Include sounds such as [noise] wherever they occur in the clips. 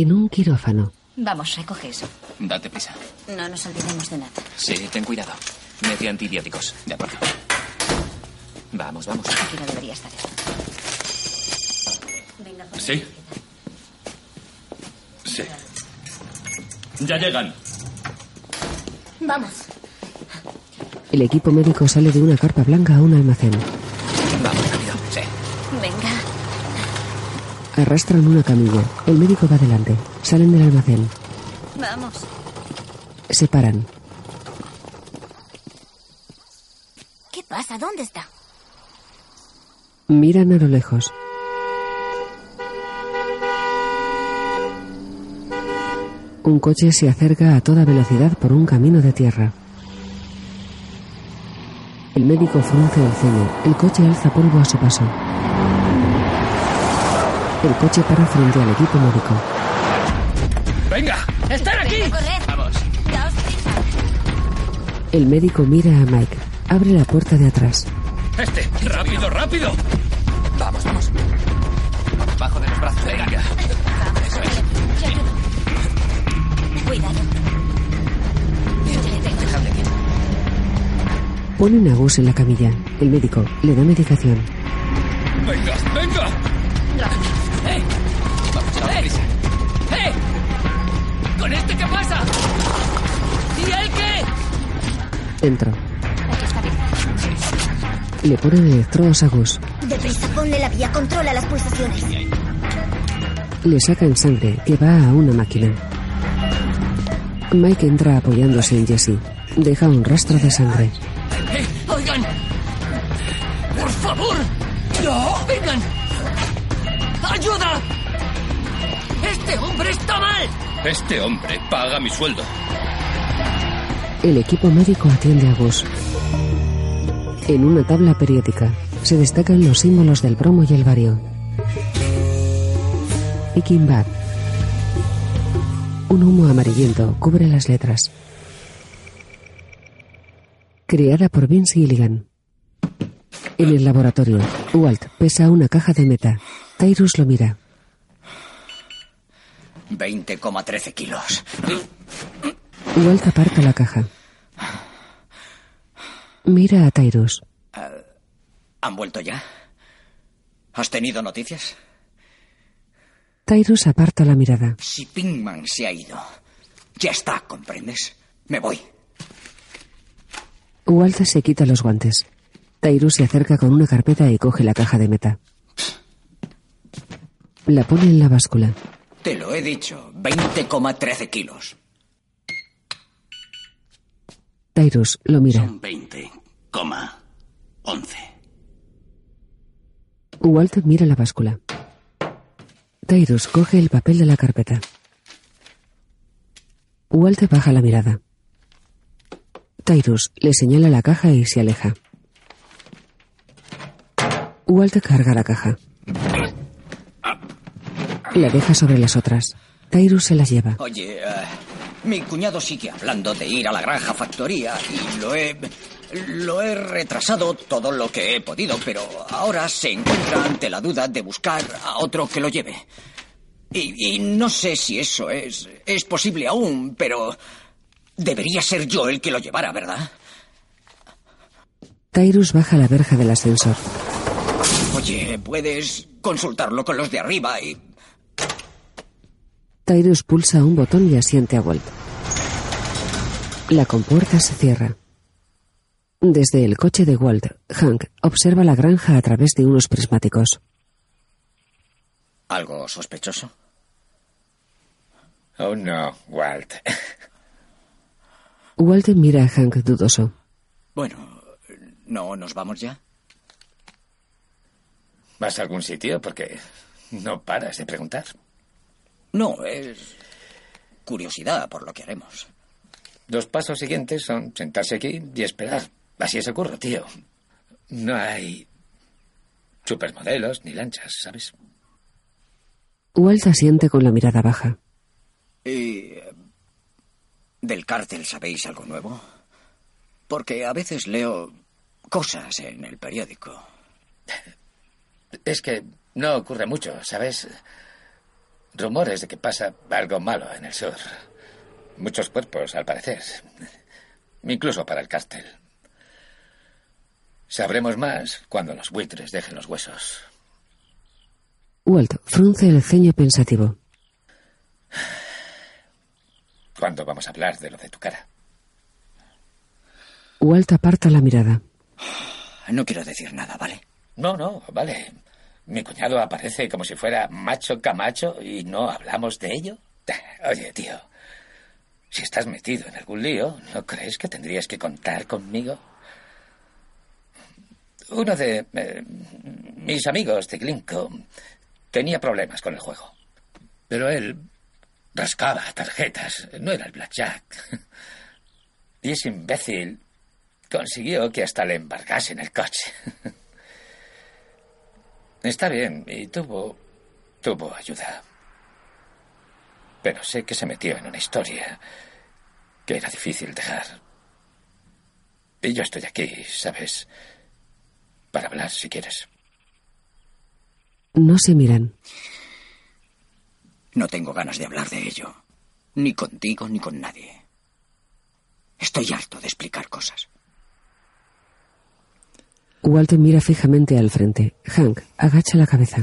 En un quirófano. Vamos, recoge eso. Date prisa. No nos olvidemos de nada. Sí, ten cuidado. Mete antibióticos. De acuerdo. Vamos, vamos. Aquí no debería estar esto. ¿Sí? Sí. Ya llegan. Vamos. El equipo médico sale de una carpa blanca a un almacén. Vamos, rápido. Sí. Venga. Arrastran una camilla. El médico va delante. Salen del almacén. Vamos. Se paran. ¿Qué pasa? ¿Dónde está? Miran a lo lejos. Un coche se acerca a toda velocidad por un camino de tierra. El médico frunce el ceño. El coche alza polvo a su paso. El coche para frente al equipo médico. ¡Venga! ¡Están aquí! Vamos. El médico mira a Mike. Abre la puerta de atrás. ¡Este! ¡Rápido, rápido! Vamos, vamos. Bajo de los brazos. Venga. Eso es. Cuidado. Ponen a Gus en la camilla. El médico le da medicación. ¡Venga, Aquí está bien. Le ponen electrodos a Gus. Deprisa, ponle la vía. Controla las pulsaciones. Le sacan sangre que va a una máquina. Mike entra apoyándose en Jesse. Deja un rastro de sangre. ¡Eh! ¡Oigan! ¡Por favor! ¡No! ¡Vengan! ¡Ayuda! ¡Este hombre está mal! Este hombre paga mi sueldo. El equipo médico atiende a Gus. En una tabla periódica se destacan los símbolos del bromo y el bario. Peking Bad. Un humo amarillento cubre las letras. Creada por Vince Gilligan. En el laboratorio, Walt pesa una caja de meta. Tyrus lo mira. 20,13 kilos. Walt aparta la caja. Mira a Tyrus. ¿Han vuelto ya? ¿Has tenido noticias? Tyrus aparta la mirada. Si Pinkman se ha ido, ya está, ¿comprendes? Me voy. Walt se quita los guantes. Tyrus se acerca con una carpeta y coge la caja de meta. La pone en la báscula. Te lo he dicho, 20,13 kilos. Tyrus lo mira. Son 20,11. Walt mira la báscula. Tyrus coge el papel de la carpeta. Walt baja la mirada. Tyrus le señala la caja y se aleja. Walt carga la caja. La deja sobre las otras. Tyrus se las lleva. Oye, eh, mi cuñado sigue hablando de ir a la granja factoría y lo he. Lo he retrasado todo lo que he podido, pero ahora se encuentra ante la duda de buscar a otro que lo lleve. Y, y no sé si eso es. es posible aún, pero. Debería ser yo el que lo llevara, ¿verdad? Tyrus baja la verja del ascensor. Oye, puedes consultarlo con los de arriba y. Tyrus pulsa un botón y asiente a Walt. La compuerta se cierra. Desde el coche de Walt, Hank observa la granja a través de unos prismáticos. ¿Algo sospechoso? Oh, no, Walt. [laughs] Walt mira a Hank dudoso. Bueno, ¿no nos vamos ya? ¿Vas a algún sitio? Porque no paras de preguntar. No, es curiosidad por lo que haremos. Los pasos siguientes son sentarse aquí y esperar. Así es el curro, tío. No hay supermodelos ni lanchas, ¿sabes? Walt asiente con la mirada baja. ¿Y eh, del cártel sabéis algo nuevo? Porque a veces leo cosas en el periódico. [laughs] Es que no ocurre mucho, ¿sabes? rumores de que pasa algo malo en el sur. Muchos cuerpos, al parecer. Incluso para el cártel. Sabremos más cuando los buitres dejen los huesos. Walt frunce el ceño pensativo. ¿Cuándo vamos a hablar de lo de tu cara? Walt aparta la mirada. No quiero decir nada, ¿vale? No, no, vale. Mi cuñado aparece como si fuera macho camacho y no hablamos de ello. [laughs] Oye, tío, si estás metido en algún lío, ¿no crees que tendrías que contar conmigo? Uno de eh, mis amigos de Glinko tenía problemas con el juego. Pero él rascaba tarjetas, no era el blackjack. [laughs] Y ese imbécil consiguió que hasta le embargasen el coche. [laughs] Está bien, y tuvo. tuvo ayuda. Pero sé que se metió en una historia que era difícil dejar. Y yo estoy aquí, ¿sabes? Para hablar, si quieres. No se miran. No tengo ganas de hablar de ello. Ni contigo ni con nadie. Estoy harto de explicar cosas. Walt mira fijamente al frente. Hank agacha la cabeza.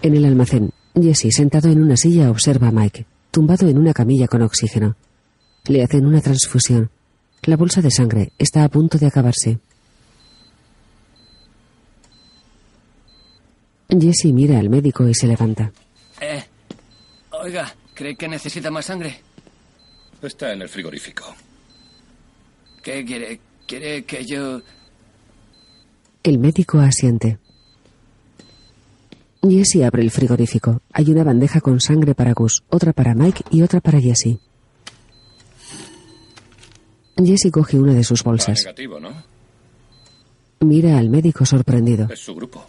En el almacén, Jesse, sentado en una silla, observa a Mike, tumbado en una camilla con oxígeno. Le hacen una transfusión. La bolsa de sangre está a punto de acabarse. Jesse mira al médico y se levanta. Eh, oiga, ¿cree que necesita más sangre? Está en el frigorífico. ¿Qué quiere? ¿Quiere que yo...? El médico asiente. Jesse abre el frigorífico. Hay una bandeja con sangre para Gus, otra para Mike y otra para Jesse. Jesse coge una de sus bolsas. negativo, ¿no? Mira al médico sorprendido. Es su grupo.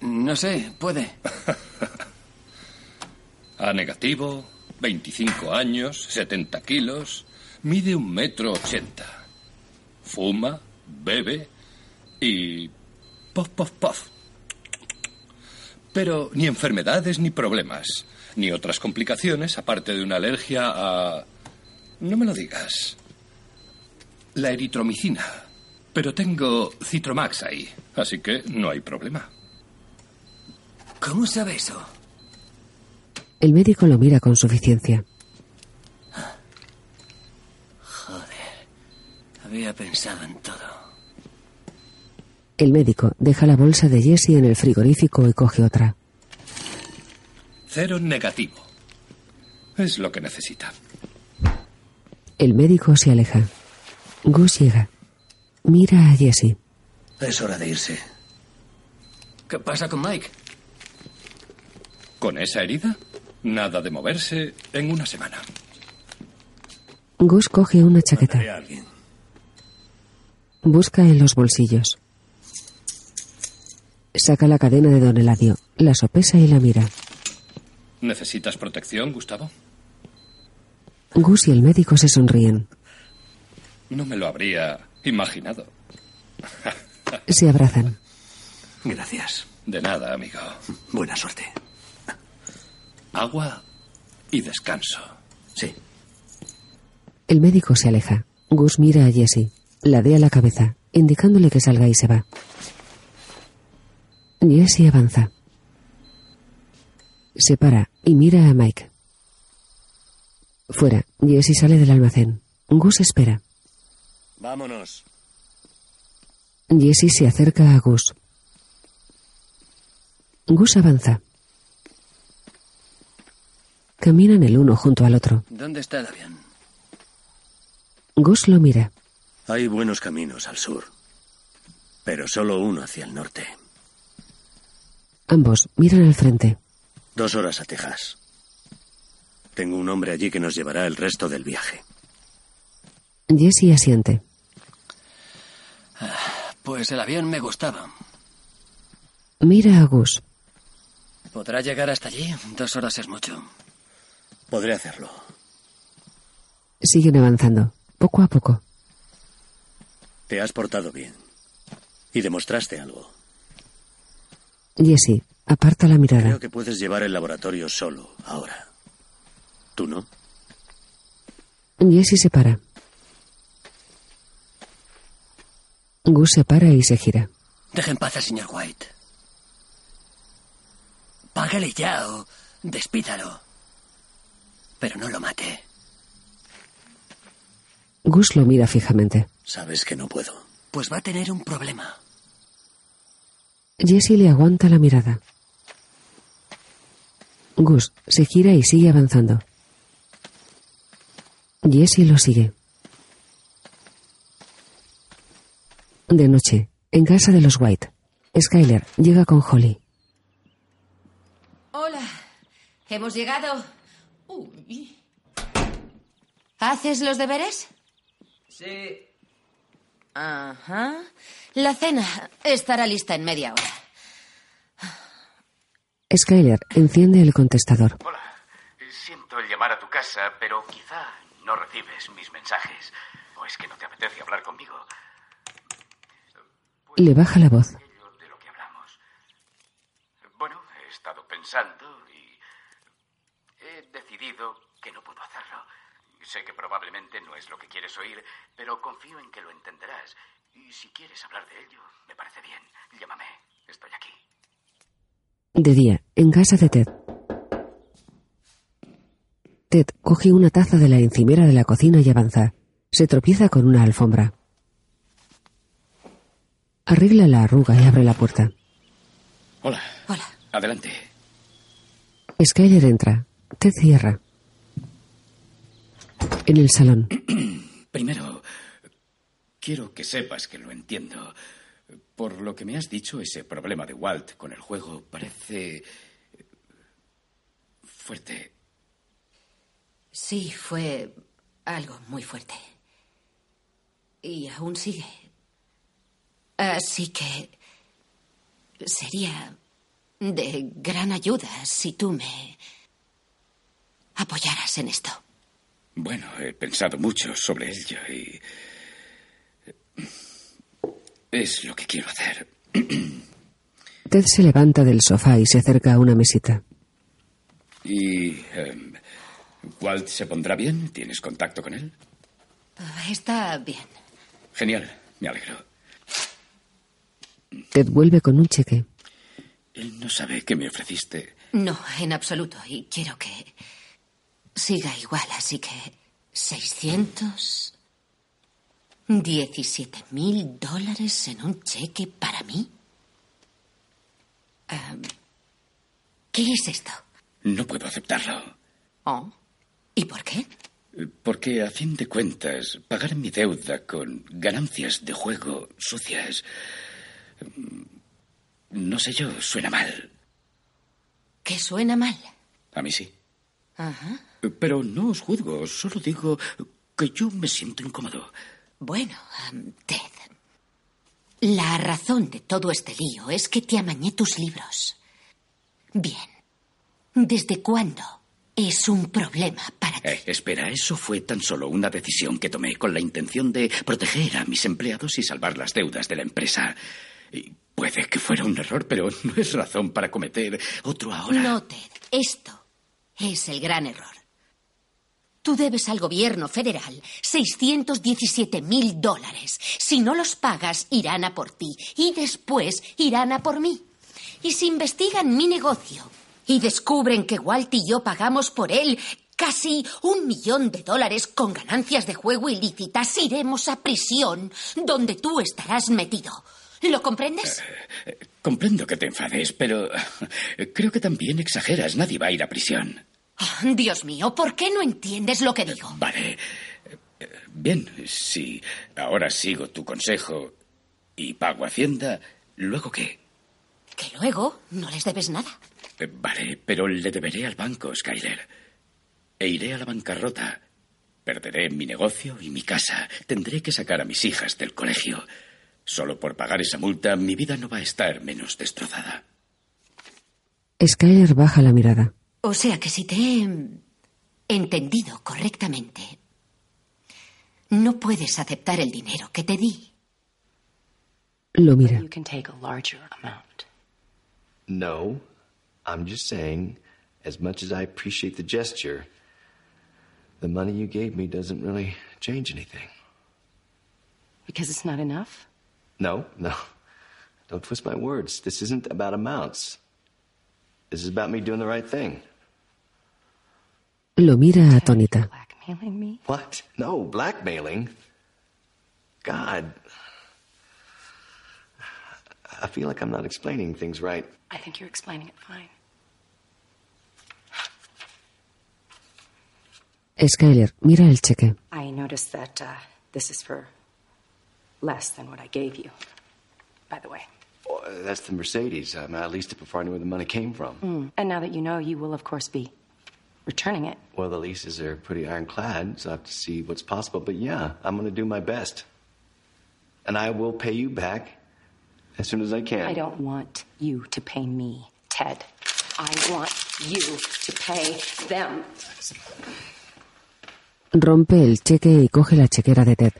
No sé, puede. [laughs] A negativo, 25 años, 70 kilos, mide un metro ochenta. Fuma, bebe y... Puff, puff, puff. Pero ni enfermedades ni problemas, ni otras complicaciones aparte de una alergia a... No me lo digas. La eritromicina. Pero tengo Citromax ahí, así que no hay problema. ¿Cómo sabe eso? El médico lo mira con suficiencia. Había pensado en todo. El médico deja la bolsa de Jesse en el frigorífico y coge otra. Cero negativo. Es lo que necesita. El médico se aleja. Gus llega. Mira a Jesse. Es hora de irse. ¿Qué pasa con Mike? Con esa herida, nada de moverse en una semana. Gus coge una chaqueta. Mandaré a alguien. Busca en los bolsillos. Saca la cadena de Don Eladio, la sopesa y la mira. ¿Necesitas protección, Gustavo? Gus y el médico se sonríen. No me lo habría imaginado. Se abrazan. Gracias. De nada, amigo. Buena suerte. Agua y descanso. Sí. El médico se aleja. Gus mira a Jesse. Ladea la cabeza, indicándole que salga y se va. Jesse avanza. Se para y mira a Mike. Fuera, Jesse sale del almacén. Gus espera. Vámonos. Jesse se acerca a Gus. Gus avanza. Caminan el uno junto al otro. ¿Dónde está el avión? Gus lo mira. Hay buenos caminos al sur, pero solo uno hacia el norte. Ambos miran al frente. Dos horas a Texas. Tengo un hombre allí que nos llevará el resto del viaje. Jesse asiente. Pues el avión me gustaba. Mira a Gus. ¿Podrá llegar hasta allí? Dos horas es mucho. Podré hacerlo. Siguen avanzando, poco a poco. Te has portado bien. Y demostraste algo. Jesse aparta la mirada. Creo que puedes llevar el laboratorio solo, ahora. ¿Tú no? Jesse se para. Gus se para y se gira. Deje en paz al señor White. Págale ya o despídalo. Pero no lo mate. Gus lo mira fijamente. Sabes que no puedo. Pues va a tener un problema. Jesse le aguanta la mirada. Gus se gira y sigue avanzando. Jesse lo sigue. De noche, en casa de los White, Skyler llega con Holly. Hola, hemos llegado. Uy. ¿Haces los deberes? Sí. Ajá. La cena estará lista en media hora. Skyler enciende el contestador. Hola. Siento el llamar a tu casa, pero quizá no recibes mis mensajes. ¿O es que no te apetece hablar conmigo? Le baja la voz. De lo que hablamos. Bueno, he estado pensando y he decidido que no puedo hacerlo. Sé que probablemente no es lo que quieres oír, pero confío en que lo entenderás. Y si quieres hablar de ello, me parece bien. Llámame. Estoy aquí. De día, en casa de Ted. Ted coge una taza de la encimera de la cocina y avanza. Se tropieza con una alfombra. Arregla la arruga y abre la puerta. Hola. Hola. Adelante. Skyler entra. Ted cierra. En el salón. [clears throat] Primero, quiero que sepas que lo entiendo. Por lo que me has dicho, ese problema de Walt con el juego parece fuerte. Sí, fue algo muy fuerte. Y aún sigue. Así que sería de gran ayuda si tú me apoyaras en esto. Bueno, he pensado mucho sobre ello y es lo que quiero hacer. [clears throat] Ted se levanta del sofá y se acerca a una mesita. ¿Y eh, Walt se pondrá bien? ¿Tienes contacto con él? Está bien. Genial, me alegro. Ted vuelve con un cheque. Él no sabe qué me ofreciste. No, en absoluto. Y quiero que siga igual, así que 617 mil dólares en un cheque para mí. Um, ¿Qué es esto? No puedo aceptarlo. Oh. ¿Y por qué? Porque, a fin de cuentas, pagar mi deuda con ganancias de juego sucias. No sé yo, suena mal. ¿Qué suena mal? A mí sí. Ajá. Pero no os juzgo, solo digo que yo me siento incómodo. Bueno, um, Ted. La razón de todo este lío es que te amañé tus libros. Bien. ¿Desde cuándo es un problema para ti? Eh, espera, eso fue tan solo una decisión que tomé con la intención de proteger a mis empleados y salvar las deudas de la empresa. Y puede que fuera un error, pero no es razón para cometer otro ahora. No, Ted. Esto es el gran error. Tú debes al gobierno federal 617 mil dólares. Si no los pagas, irán a por ti y después irán a por mí. Y si investigan mi negocio y descubren que Walt y yo pagamos por él casi un millón de dólares con ganancias de juego ilícitas, iremos a prisión, donde tú estarás metido. ¿Lo comprendes? Eh, comprendo que te enfades, pero eh, creo que también exageras. Nadie va a ir a prisión. Oh, Dios mío, ¿por qué no entiendes lo que digo? Vale. Eh, Bien, si ahora sigo tu consejo y pago Hacienda, ¿luego qué? Que luego no les debes nada. Eh, Vale, pero le deberé al banco, Skyler. E iré a la bancarrota. Perderé mi negocio y mi casa. Tendré que sacar a mis hijas del colegio. Solo por pagar esa multa, mi vida no va a estar menos destrozada. Skyler baja la mirada. O sea que si te he entendido correctamente, no puedes aceptar el dinero que te di. Lo mira. You can take a larger amount. No, I'm just saying, as much as I appreciate the gesture, the money you gave me doesn't really change anything. Because it's not enough? No, no. Don't twist my words. This isn't about amounts. This is about me doing the right thing. Lo mira atónita. Blackmailing me? What? No, blackmailing. God. I feel like I'm not explaining things right. I think you're explaining it fine. Skyler mira el cheque. I noticed that uh, this is for less than what I gave you, by the way. Oh, that's the Mercedes. Um, at least before I knew where the money came from. Mm. And now that you know, you will, of course, be returning it. Well, the leases are pretty ironclad, so I have to see what's possible. But yeah, I'm going to do my best. And I will pay you back as soon as I can. I don't want you to pay me, Ted. I want you to pay them. Rompe el cheque y coge la chequera de Ted.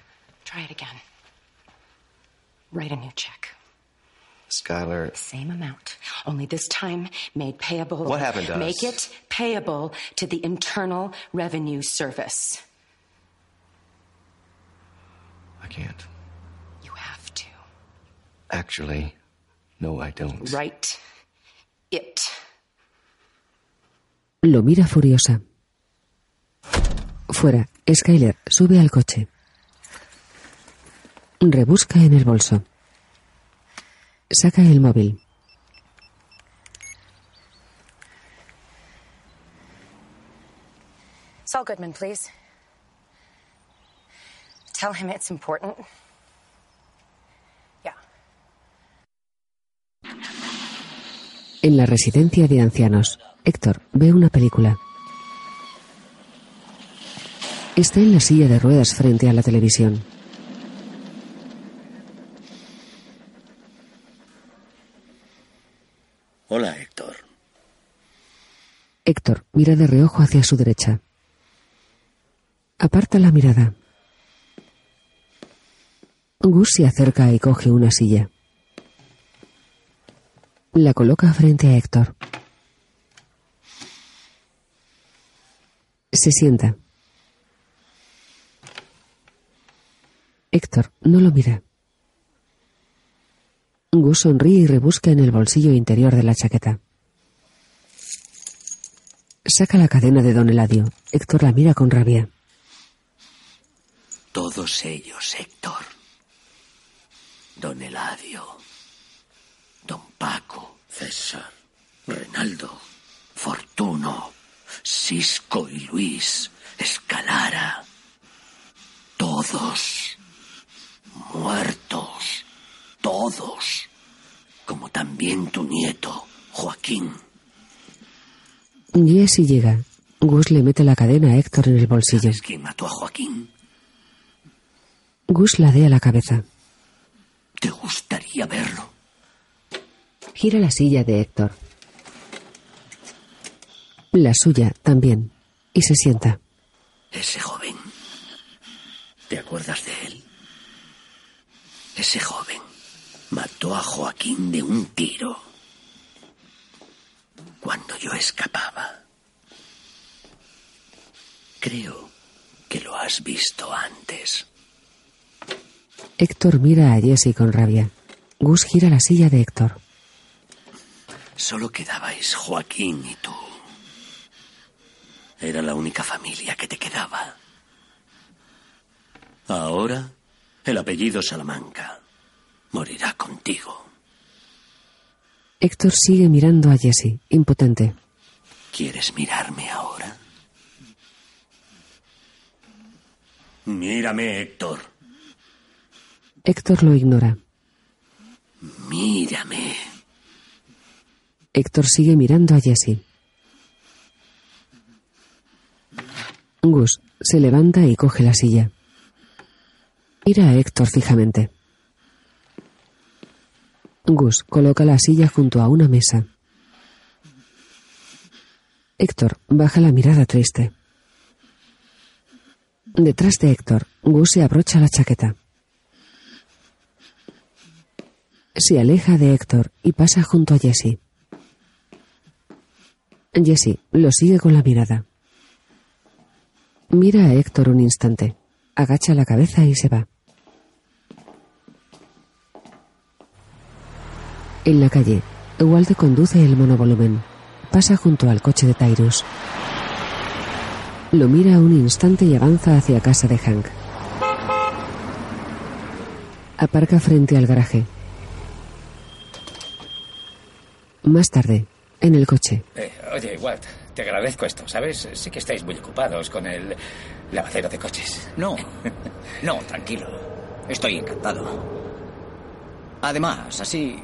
Try it again. Write a new check. Skylar. Same amount, only this time made payable. What happened to us? Make it payable to the Internal Revenue Service. I can't. You have to. Actually, no, I don't. Write it. Lo mira furiosa. Fuera, Skyler sube al coche. Rebusca en el bolso. Saca el móvil. Saul Goodman, please. Tell him it's important. Yeah. En la residencia de ancianos, Héctor ve una película. Está en la silla de ruedas frente a la televisión. Hola, Héctor. Héctor mira de reojo hacia su derecha. Aparta la mirada. Gus se acerca y coge una silla. La coloca frente a Héctor. Se sienta. Héctor no lo mira. Gus sonríe y rebusca en el bolsillo interior de la chaqueta. Saca la cadena de don Eladio. Héctor la mira con rabia. Todos ellos, Héctor. Don Eladio. Don Paco. César. Renaldo. Fortuno. Cisco y Luis. Escalara. Todos. Muertos. Todos. Como también tu nieto, Joaquín. Jesse llega. Gus le mete la cadena a Héctor en el bolsillo. ¿Sabes quién mató a Joaquín? Gus ladea la cabeza. ¿Te gustaría verlo? Gira la silla de Héctor. La suya también. Y se sienta. Ese joven. ¿Te acuerdas de él? Ese joven mató a Joaquín de un tiro cuando yo escapaba. Creo que lo has visto antes. Héctor mira a Jesse con rabia. Gus gira la silla de Héctor. Solo quedabais Joaquín y tú. Era la única familia que te quedaba. Ahora, el apellido Salamanca morirá contigo. Héctor sigue mirando a Jesse, impotente. ¿Quieres mirarme ahora? Mírame, Héctor. Héctor lo ignora. Mírame. Héctor sigue mirando a Jesse. Gus se levanta y coge la silla. Mira a Héctor fijamente. Gus coloca la silla junto a una mesa. Héctor baja la mirada triste. Detrás de Héctor, Gus se abrocha la chaqueta. Se aleja de Héctor y pasa junto a Jesse. Jesse lo sigue con la mirada. Mira a Héctor un instante, agacha la cabeza y se va. En la calle, Walt conduce el monovolumen. Pasa junto al coche de Tyrus. Lo mira un instante y avanza hacia casa de Hank. Aparca frente al garaje. Más tarde, en el coche. Eh, oye, Walt, te agradezco esto, ¿sabes? Sí que estáis muy ocupados con el lavadero de coches. No, [laughs] no, tranquilo. Estoy encantado. Además, así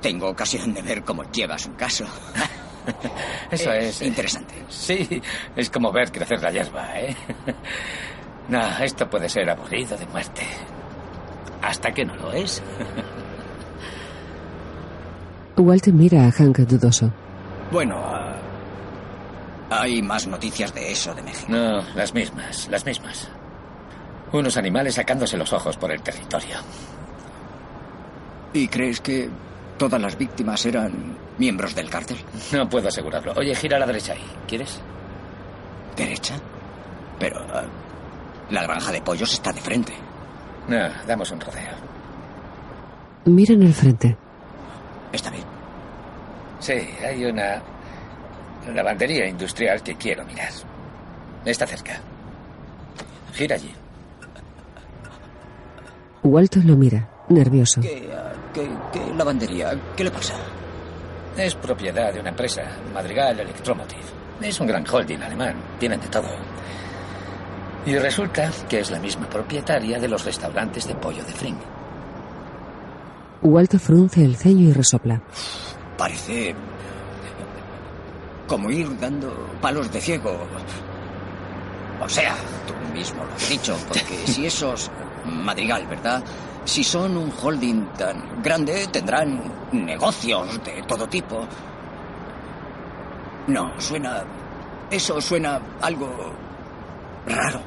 tengo ocasión de ver cómo llevas un caso. [laughs] Eso es, es interesante. Sí, es como ver crecer la hierba, ¿eh? [laughs] No, esto puede ser aburrido de muerte. Hasta que no lo es. [laughs] Walt mira a Hank dudoso. Bueno, ah, hay más noticias de eso de México. No, las mismas, las mismas. Unos animales sacándose los ojos por el territorio. ¿Y crees que todas las víctimas eran miembros del cártel? No puedo asegurarlo. Oye, gira a la derecha ahí. ¿Quieres? ¿Derecha? Pero ah, la granja de pollos está de frente. No, damos un rodeo. Miran al frente. Está bien. Sí, hay una lavandería industrial que quiero mirar. Está cerca. Gira allí. Walt lo mira, nervioso. ¿Qué, ah, qué- qué lavandería? ¿Qué le pasa? Es propiedad de una empresa, Madrigal Electromotive. Es un gran holding alemán. Tienen de todo. Y resulta que es la misma propietaria de los restaurantes de pollo de Fring. Walt frunce el ceño y resopla. Parece como ir dando palos de ciego. O sea, tú mismo lo has dicho, porque [laughs] si esos Madrigal, ¿verdad? Si son un holding tan grande, tendrán negocios de todo tipo. No, suena... Eso suena algo raro.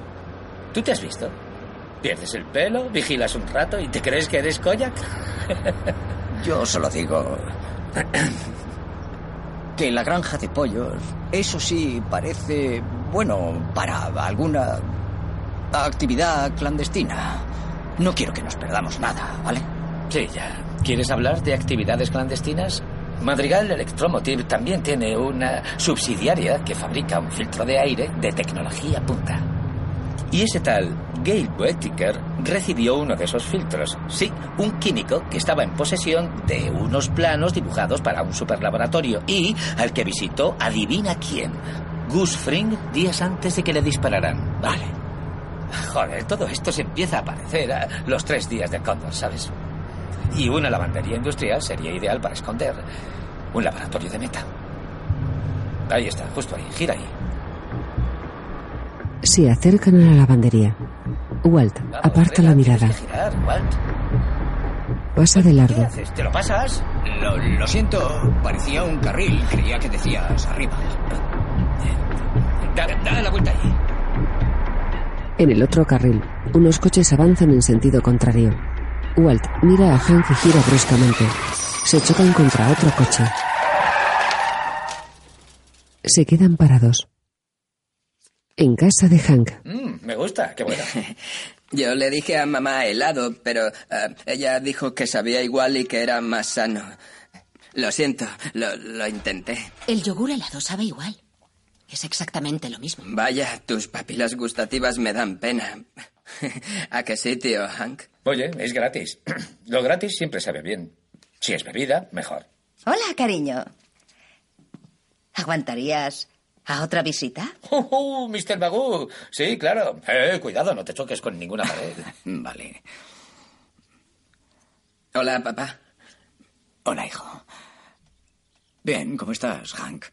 ¿Tú te has visto? Pierdes el pelo, vigilas un rato y te crees que eres Koyak. [laughs] Yo solo digo que la granja de pollos, eso sí parece bueno para alguna actividad clandestina. No quiero que nos perdamos nada, ¿vale? Sí, ya. ¿Quieres hablar de actividades clandestinas? Madrigal Electromotive también tiene una subsidiaria que fabrica un filtro de aire de tecnología punta. Y ese tal Gail Boetiker recibió uno de esos filtros. Sí, un químico que estaba en posesión de unos planos dibujados para un superlaboratorio y al que visitó, adivina quién, Gus Fring días antes de que le dispararan. Vale. Joder, todo esto se empieza a parecer a los tres días del cóndor, ¿sabes? Y una lavandería industrial sería ideal para esconder un laboratorio de meta. Ahí está, justo ahí, gira ahí. Se acercan a la lavandería. Walt aparta la mirada. Girar, Walt. Pasa de ¿Qué largo. haces? ¿Te lo pasas? Lo, lo siento, parecía un carril. Creía que decías arriba. Da, da la vuelta ahí. En el otro carril, unos coches avanzan en sentido contrario. Walt mira a Hank y gira bruscamente. Se chocan contra otro coche. Se quedan parados. En casa de Hank, Mm, me gusta, qué bueno. [laughs] Yo le dije a mamá helado, pero eh, ella dijo que sabía igual y que era más sano. Lo siento, lo, lo intenté. El yogur helado sabe igual. Es exactamente lo mismo. Vaya, tus papilas gustativas me dan pena. [laughs] ¿A qué sí, tío Hank? Oye, es gratis. Lo gratis siempre sabe bien. Si es bebida, mejor. Hola, cariño. ¿Aguantarías a otra visita? ¡Oh, oh, Mr. Magoo! Sí, claro. Eh, cuidado, no te choques con ninguna pared. [laughs] Vale. Hola, papá. Hola, hijo. Bien, ¿cómo estás, Hank?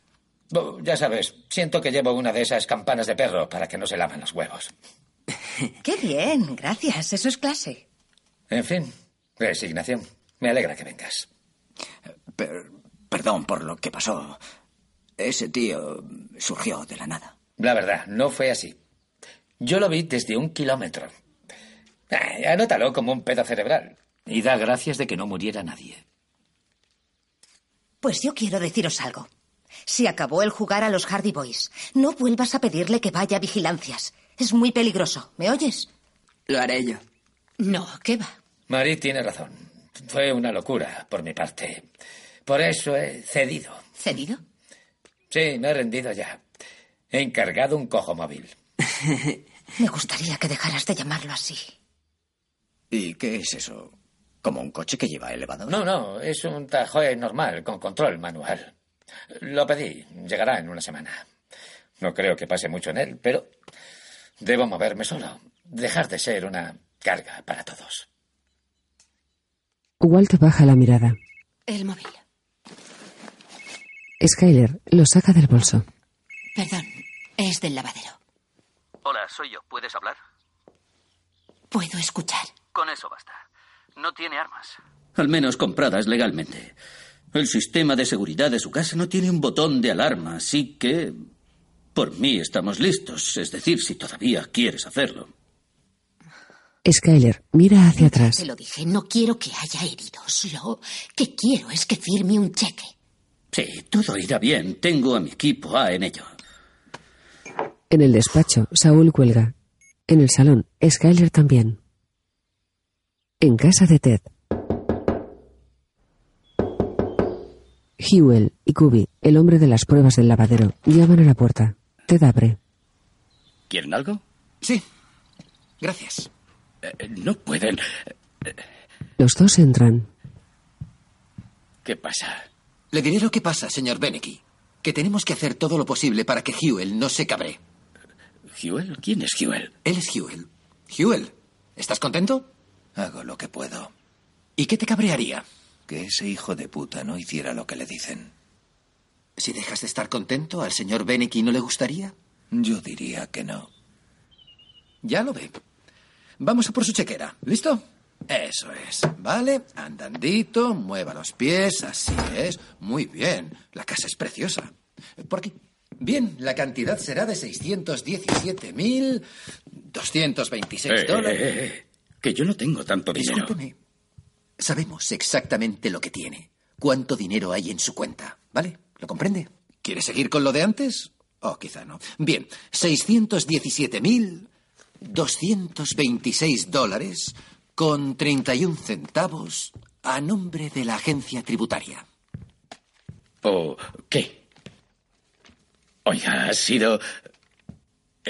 Oh, ya sabes, siento que llevo una de esas campanas de perro para que no se lavan los huevos. [laughs] Qué bien, gracias. Eso es clase. En fin, resignación. Me alegra que vengas. Per- perdón por lo que pasó. Ese tío surgió de la nada. La verdad, no fue así. Yo lo vi desde un kilómetro. Anótalo como un pedo cerebral. Y da gracias de que no muriera nadie. Pues yo quiero deciros algo. Si acabó el jugar a los Hardy Boys, no vuelvas a pedirle que vaya a vigilancias. Es muy peligroso. ¿Me oyes? Lo haré yo. No, ¿qué va? Marie tiene razón. Fue una locura por mi parte. Por eso he cedido. ¿Cedido? Sí, me he rendido ya. He encargado un cojo móvil. [laughs] Me gustaría que dejaras de llamarlo así. ¿Y qué es eso? ¿Como un coche que lleva elevador? No, no, es un Tajoe normal, con control manual. Lo pedí, llegará en una semana. No creo que pase mucho en él, pero debo moverme solo. Dejar de ser una carga para todos. Walt baja la mirada. El móvil. Skyler lo saca del bolso. Perdón, es del lavadero. Hola, soy yo. ¿Puedes hablar? Puedo escuchar. Con eso basta. No tiene armas. Al menos compradas legalmente. El sistema de seguridad de su casa no tiene un botón de alarma, así que... Por mí estamos listos, es decir, si todavía quieres hacerlo. Skyler mira hacia atrás. Te lo dije, no quiero que haya heridos. Lo que quiero es que firme un cheque. Sí, todo irá bien. Tengo a mi equipo A en ello. En el despacho, Saúl cuelga. En el salón, Skyler también. En casa de Ted. Hewell y Kubi, el hombre de las pruebas del lavadero, llaman a la puerta. Ted abre. ¿Quieren algo? Sí. Gracias. Eh, no pueden. Los dos entran. ¿Qué pasa? Le diré lo que pasa, señor Beneke. Que tenemos que hacer todo lo posible para que Hewell no se cabre. ¿Hewell? ¿Quién es Hewell? Él es Hewell. Hewell, ¿estás contento? Hago lo que puedo. ¿Y qué te cabrearía? Que ese hijo de puta no hiciera lo que le dicen. Si dejas de estar contento, ¿al señor Beneke no le gustaría? Yo diría que no. Ya lo ve. Vamos a por su chequera. ¿Listo? Eso es. ¿Vale? Andandito, mueva los pies, así es. Muy bien. La casa es preciosa. Por aquí. Bien, la cantidad será de 617.226 Eh, dólares. eh, eh, que yo no tengo tanto dinero. Discúlpeme. Sabemos exactamente lo que tiene. Cuánto dinero hay en su cuenta. ¿Vale? ¿Lo comprende? ¿Quiere seguir con lo de antes? Oh, quizá no. Bien, 617.226 dólares con 31 centavos a nombre de la agencia tributaria. ¿O qué? Oiga, ha sido...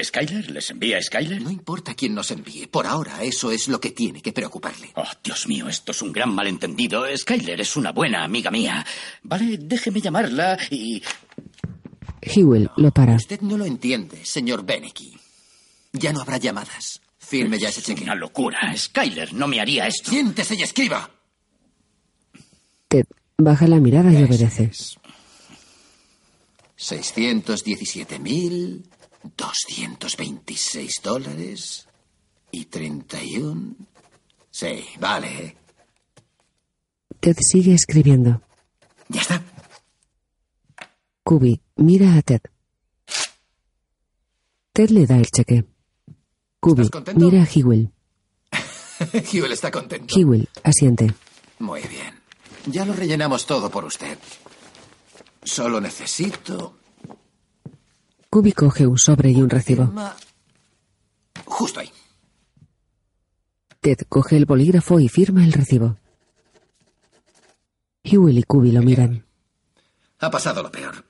¿Skyler? ¿Les envía Skyler? No importa quién nos envíe. Por ahora, eso es lo que tiene que preocuparle. Oh, Dios mío, esto es un gran malentendido. Skyler es una buena amiga mía. Vale, déjeme llamarla y... Hewell lo para. Usted no lo entiende, señor Beneke. Ya no habrá llamadas. Firme ya ese cheque. Una locura. Skyler no me haría esto. Siéntese y escriba. Ted baja la mirada y obedece. 617.226 dólares y 31. Sí, vale. Ted sigue escribiendo. Ya está. Kubi mira a Ted. Ted le da el cheque. Kubi ¿Estás contento? mira a Hewell. [laughs] Hewell está contento. Hewell asiente. Muy bien. Ya lo rellenamos todo por usted. Solo necesito... Kubi coge un sobre y un recibo. Justo ahí. Ted coge el bolígrafo y firma el recibo. Hewell y Kubi lo miran. Ha pasado lo peor.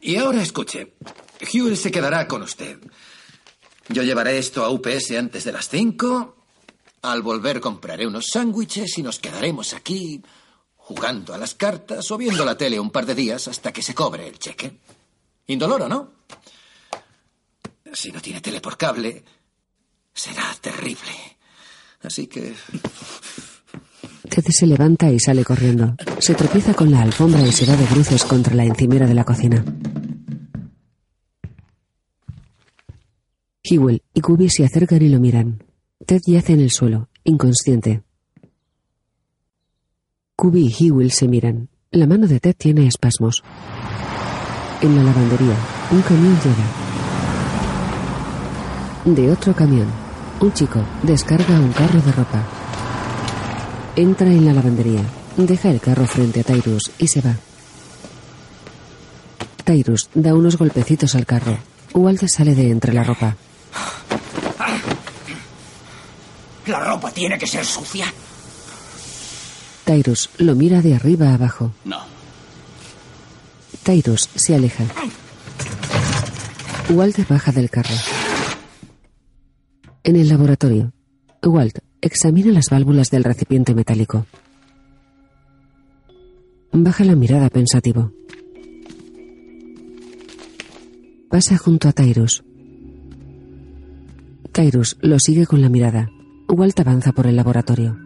Y ahora escuche. Hewell se quedará con usted. Yo llevaré esto a UPS antes de las cinco. Al volver compraré unos sándwiches y nos quedaremos aquí jugando a las cartas o viendo la tele un par de días hasta que se cobre el cheque. Indoloro, ¿no? Si no tiene tele por cable, será terrible. Así que... Ted se levanta y sale corriendo. Se tropieza con la alfombra y se da de bruces contra la encimera de la cocina. Hewell y Kubi se acercan y lo miran. Ted yace en el suelo, inconsciente. Kubi y Hewell se miran. La mano de Ted tiene espasmos. En la lavandería, un camión llega. De otro camión, un chico descarga un carro de ropa. Entra en la lavandería. Deja el carro frente a Tyrus y se va. Tyrus da unos golpecitos al carro. Walt sale de entre la ropa. ¿La ropa tiene que ser sucia? Tyrus lo mira de arriba a abajo. No. Tyrus se aleja. Walt baja del carro. En el laboratorio, Walt examina las válvulas del recipiente metálico. Baja la mirada pensativo. Pasa junto a Tyrus. Tyrus lo sigue con la mirada. Walt avanza por el laboratorio.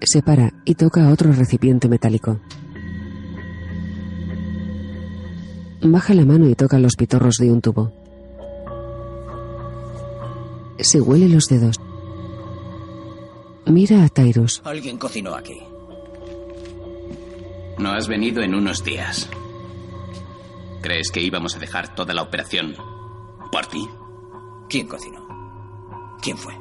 Se para y toca otro recipiente metálico. Baja la mano y toca los pitorros de un tubo. Se huele los dedos. Mira a Tyrus. Alguien cocinó aquí. No has venido en unos días. ¿Crees que íbamos a dejar toda la operación por ti? ¿Quién cocinó? ¿Quién fue?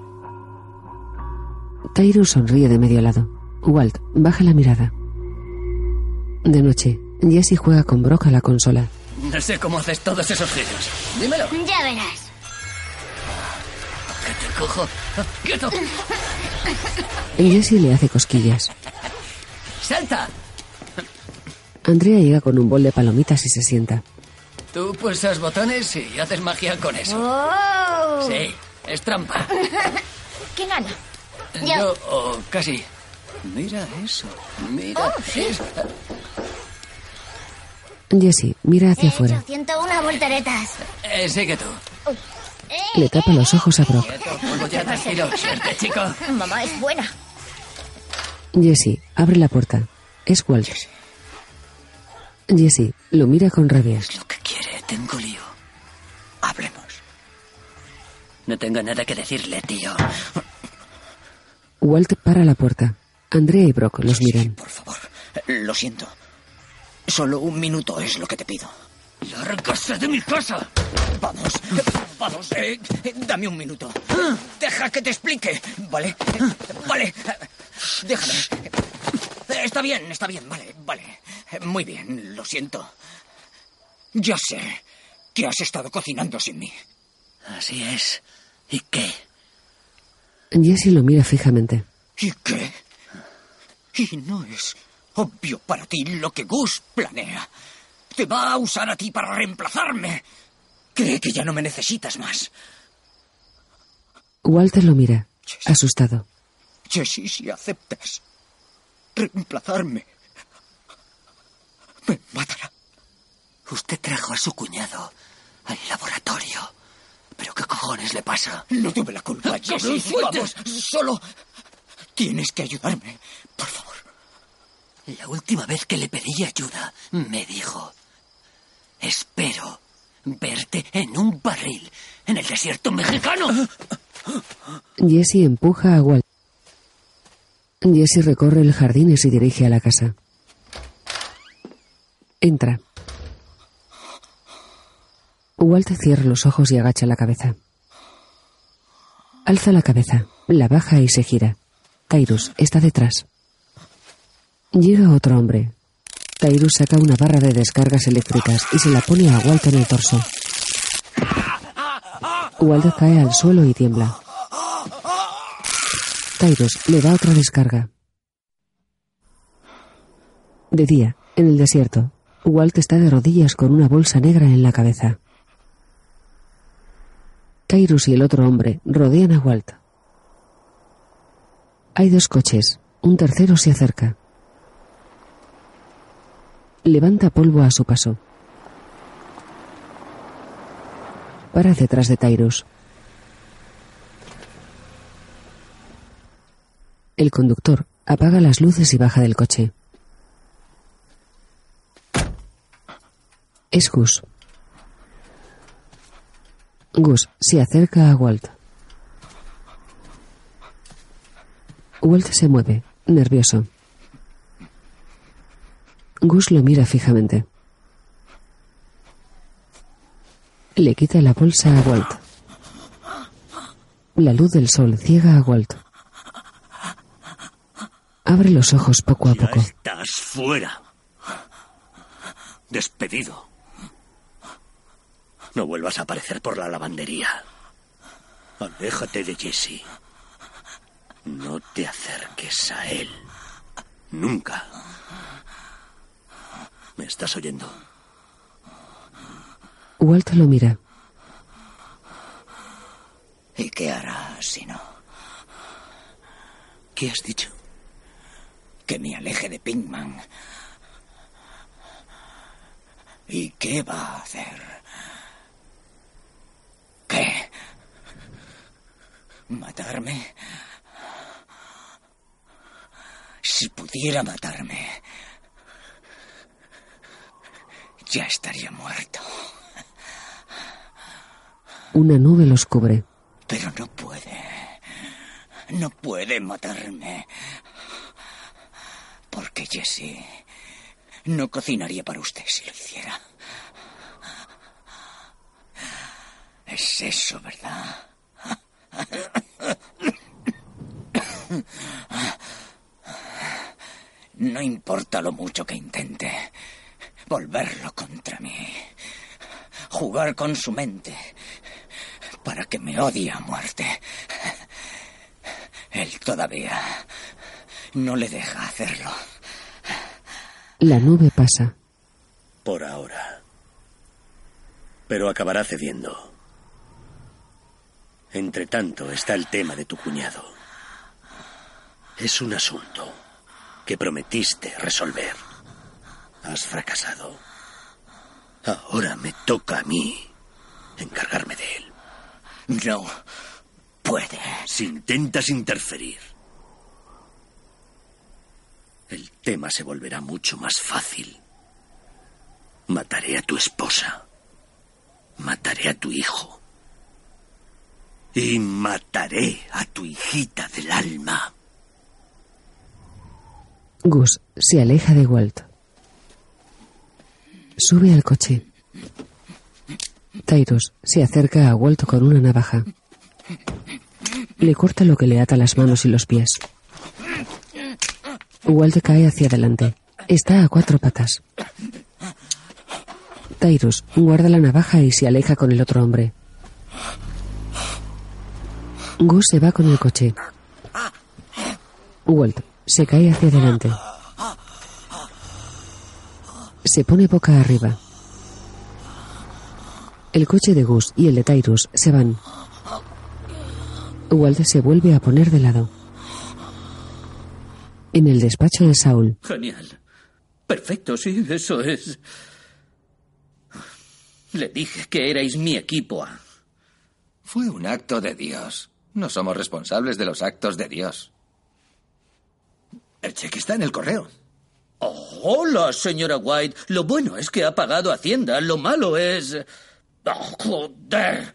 Tyrus sonríe de medio lado. Walt baja la mirada. De noche, Jesse juega con Brock a la consola. No sé cómo haces todos esos giros. Dímelo. Ya verás. Que te cojo. ¡Quieto! Jesse le hace cosquillas. ¡Salta! Andrea llega con un bol de palomitas y se sienta. Tú pulsas botones y haces magia con eso. ¡Oh! Sí, es trampa. [laughs] ¿Quién gana? Yo, o casi. Mira eso. Mira. Oh, sí. eso. Jesse mira hacia afuera. hecho 101 volteretas. Eh, sigue tú. Le tapa los ojos a Brock. Quieto, vuelvo ya tranquilo. [laughs] Suerte, chico. Mamá es buena. Jesse abre la puerta. Es Walt. Jesse lo mira con rabia. Quiere, tengo lío. Hablemos. No tengo nada que decirle, tío. Walt para la puerta. Andrea y Brock los miran. Lo siento. Solo un minuto es lo que te pido. ¡Lárgase de mi casa! Vamos, vamos, eh, eh, dame un minuto. Deja que te explique, ¿vale? Vale, déjame. Está bien, está bien, vale, vale. Muy bien, lo siento. Ya sé que has estado cocinando sin mí. Así es. ¿Y qué? Jesse lo mira fijamente. ¿Y qué? Y no es obvio para ti lo que Gus planea. Te va a usar a ti para reemplazarme. Cree que ya no me necesitas más. Walter lo mira, asustado. Jessie, si aceptas reemplazarme, me matará. Usted trajo a su cuñado al laboratorio. ¿Pero qué cojones le pasa? No tuve la culpa, [laughs] Jessie. sueltes! Vamos, solo tienes que ayudarme. La última vez que le pedí ayuda, me dijo: Espero verte en un barril en el desierto mexicano. Jesse empuja a Walt. Jesse recorre el jardín y se dirige a la casa. Entra. Walt cierra los ojos y agacha la cabeza. Alza la cabeza, la baja y se gira. Tyrus está detrás. Llega otro hombre. Tyrus saca una barra de descargas eléctricas y se la pone a Walt en el torso. Walt cae al suelo y tiembla. Tyrus le da otra descarga. De día, en el desierto, Walt está de rodillas con una bolsa negra en la cabeza. Tyrus y el otro hombre rodean a Walt. Hay dos coches. Un tercero se acerca. Levanta polvo a su paso. Para detrás de Tyrus. El conductor apaga las luces y baja del coche. Es Gus. Gus se acerca a Walt. Walt se mueve, nervioso. Gus lo mira fijamente. Le quita la bolsa a Walt. La luz del sol ciega a Walt. Abre los ojos poco a poco. Estás fuera. Despedido. No vuelvas a aparecer por la lavandería. Aléjate de Jesse. No te acerques a él. Nunca. ¿Me estás oyendo? Walt lo mira. ¿Y qué hará si no? ¿Qué has dicho? Que me aleje de Pinkman. ¿Y qué va a hacer? ¿Qué? ¿Matarme? Si pudiera matarme, ya estaría muerto. Una nube los cubre. Pero no puede. No puede matarme. Porque Jesse no cocinaría para usted si lo hiciera. Es eso, ¿verdad? No importa lo mucho que intente volverlo contra mí. Jugar con su mente para que me odie a muerte. Él todavía no le deja hacerlo. La nube pasa. Por ahora. Pero acabará cediendo. Entre tanto está el tema de tu cuñado. Es un asunto que prometiste resolver. Has fracasado. Ahora me toca a mí encargarme de él. No puede. Si intentas interferir, el tema se volverá mucho más fácil. Mataré a tu esposa. Mataré a tu hijo. Y mataré a tu hijita del alma. Gus se aleja de Walt. Sube al coche. Tyrus se acerca a Walt con una navaja. Le corta lo que le ata las manos y los pies. Walt cae hacia adelante. Está a cuatro patas. Tyrus guarda la navaja y se aleja con el otro hombre. Gus se va con el coche. Walt se cae hacia adelante. Se pone boca arriba. El coche de Gus y el de Tyrus se van. Walt se vuelve a poner de lado. En el despacho de Saul, Genial. Perfecto, sí, eso es. Le dije que erais mi equipo A. Fue un acto de Dios. No somos responsables de los actos de Dios. El cheque está en el correo. Hola, señora White. Lo bueno es que ha pagado Hacienda. Lo malo es. Oh, joder.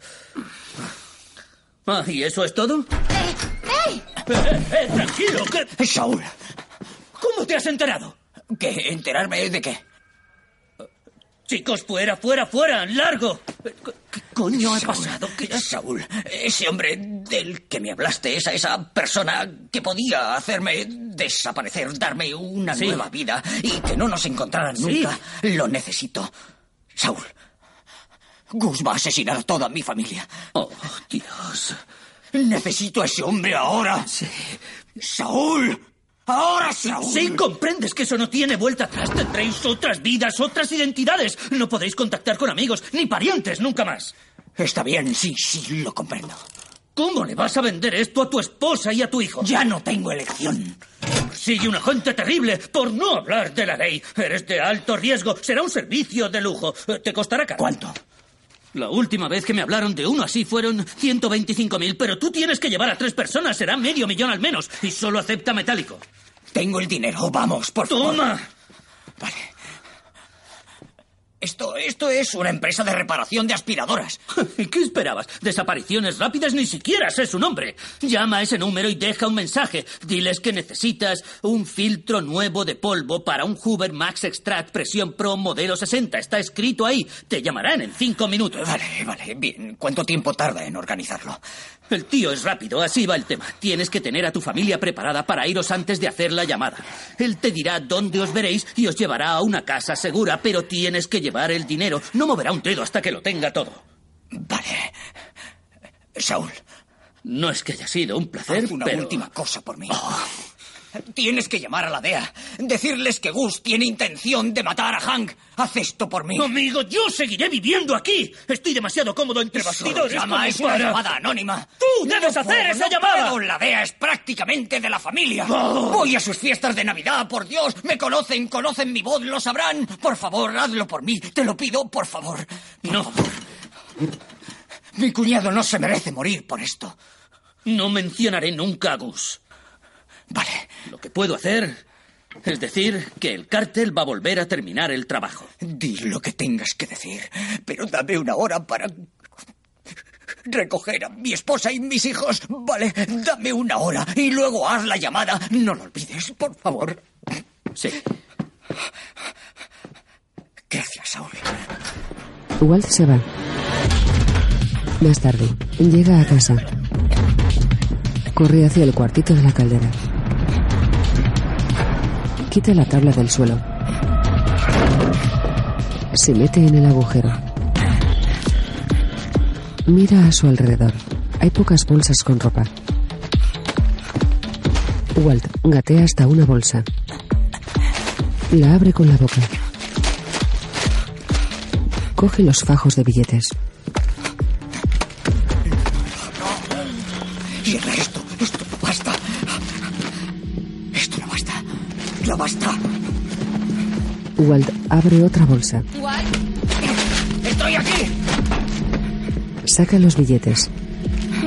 Ah, ¿y eso es todo? ¡Ey! Eh, eh, tranquilo, ¿qué? Saúl, ¿Cómo te has enterado? ¿qué? ¿Enterarme de qué? Chicos, fuera, fuera, fuera, largo. ¿Qué coño ha Saúl, pasado? ¿Qué- Saúl, ese hombre del que me hablaste, esa, esa persona que podía hacerme desaparecer, darme una Sí. nueva vida y que no nos encontraran Sí. nunca, lo necesito. Saúl, Gus va a asesinar a toda mi familia. Oh, Dios. Necesito a ese hombre ahora. Sí. Saúl, ahora Saúl. Sí, comprendes que eso no tiene vuelta atrás. Tendréis otras vidas, otras identidades. No podréis contactar con amigos ni parientes nunca más. Está bien, sí, sí, lo comprendo. ¿Cómo le vas a vender esto a tu esposa y a tu hijo? Ya no tengo elección. Sigue una gente terrible, por no hablar de la ley. Eres de alto riesgo, será un servicio de lujo. Eh, ¿Te costará caro? ¿Cuánto? La última vez que me hablaron de uno así fueron 125.000, pero tú tienes que llevar a tres personas, será medio millón al menos, y solo acepta metálico. Tengo el dinero, vamos, por favor. ¡Toma! Vale. Esto, esto es una empresa de reparación de aspiradoras. [laughs] ¿Y qué esperabas? Desapariciones rápidas ni siquiera sé su nombre. Llama a ese número y deja un mensaje. Diles que necesitas un filtro nuevo de polvo para un Hoover Max Extract presión Pro modelo 60. Está escrito ahí. Te llamarán en cinco minutos. Vale, vale, bien. ¿Cuánto tiempo tarda en organizarlo? El tío es rápido, así va el tema. Tienes que tener a tu familia preparada para iros antes de hacer la llamada. Él te dirá dónde os veréis y os llevará a una casa segura, pero tienes que llevar el dinero. No moverá un dedo hasta que lo tenga todo. Vale. Saúl. No es que haya sido un placer, Haz una pero... última cosa por mí. Tienes que llamar a la DEA. Decirles que Gus tiene intención de matar a Hank. Haz esto por mí. Amigo, yo seguiré viviendo aquí. Estoy demasiado cómodo entre bastidores llama, es una para- llamada anónima. ¡Tú debes hacer puedo, esa no llamada! puedo. La DEA es prácticamente de la familia. Oh. Voy a sus fiestas de Navidad, por Dios. Me conocen, conocen mi voz, lo sabrán. Por favor, hazlo por mí. Te lo pido, por favor. No. Mi cuñado no se merece morir por esto. No mencionaré nunca a Gus. Vale. Lo que puedo hacer es decir que el cártel va a volver a terminar el trabajo. Di lo que tengas que decir, pero dame una hora para recoger a mi esposa y mis hijos. Vale, dame una hora y luego haz la llamada. No lo olvides, por favor. Sí. Gracias, Saúl. Walt se va. Más tarde, llega a casa. Corre hacia el cuartito de la caldera. Quita la tabla del suelo. Se mete en el agujero. Mira a su alrededor. Hay pocas bolsas con ropa. Walt gatea hasta una bolsa. La abre con la boca. Coge los fajos de billetes. Basta. Walt abre otra bolsa. ¡Estoy aquí! Saca los billetes.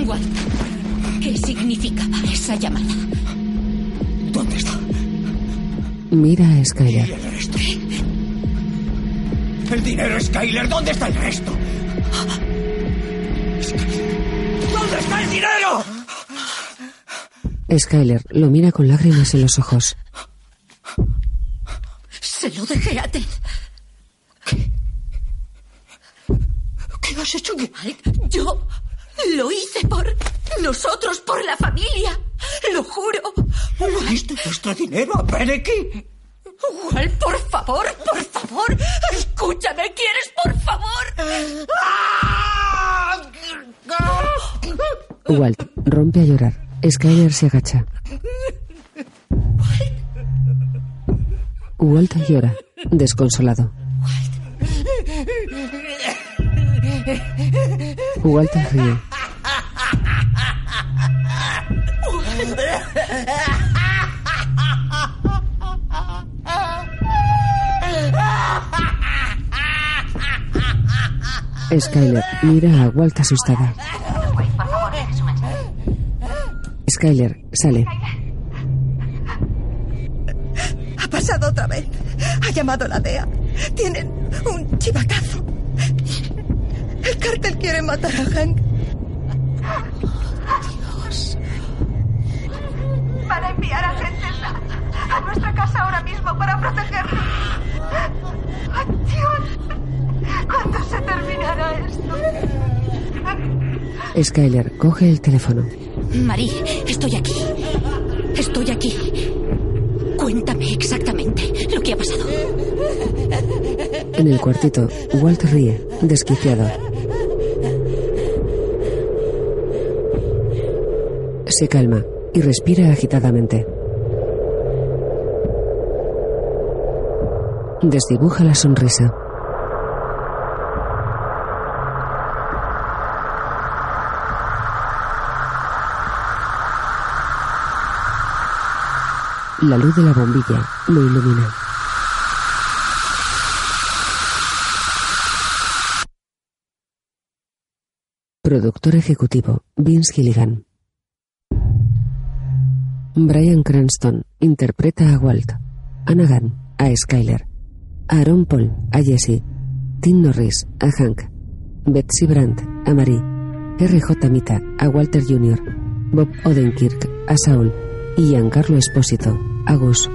Walt, ¿qué significaba esa llamada? ¿Dónde está? Mira a Skyler. El resto. El dinero, Skyler. ¿Dónde está el resto? ¿Dónde está el dinero? Skyler lo mira con lágrimas en los ojos. Se lo dejé a Ted. ¿Qué has hecho? Yo lo hice por nosotros, por la familia. Lo juro. ¿Le diste nuestro dinero a Beneki? Walt, por favor, por favor. Escúchame, ¿quieres, por favor? Walt rompe a llorar. Skyler se agacha. Walt llora, desconsolado. Walt ríe. Skyler mira a Walt asustada. Skyler sale. Ha pasado otra vez. Ha llamado la DEA. Tienen un chivatazo. El cártel quiere matar a Hank. Dios. Van a enviar a, a nuestra casa ahora mismo para protegernos. ¡Ay, Dios! ¿Cuándo se terminará esto? Skyler coge el teléfono. Marie, estoy aquí. Estoy aquí. Cuéntame exactamente lo que ha pasado. En el cuartito, Walt ríe, desquiciado. Se calma y respira agitadamente. Desdibuja la sonrisa. La luz de la bombilla lo ilumina. Productor ejecutivo, Vince Gilligan. Brian Cranston interpreta a Walt, Anagan a Skyler, Aaron Paul a Jesse, Tim Norris a Hank, Betsy Brandt a Marie, R.J. Mita a Walter Jr., Bob Odenkirk a Saul y Giancarlo Espósito Agus.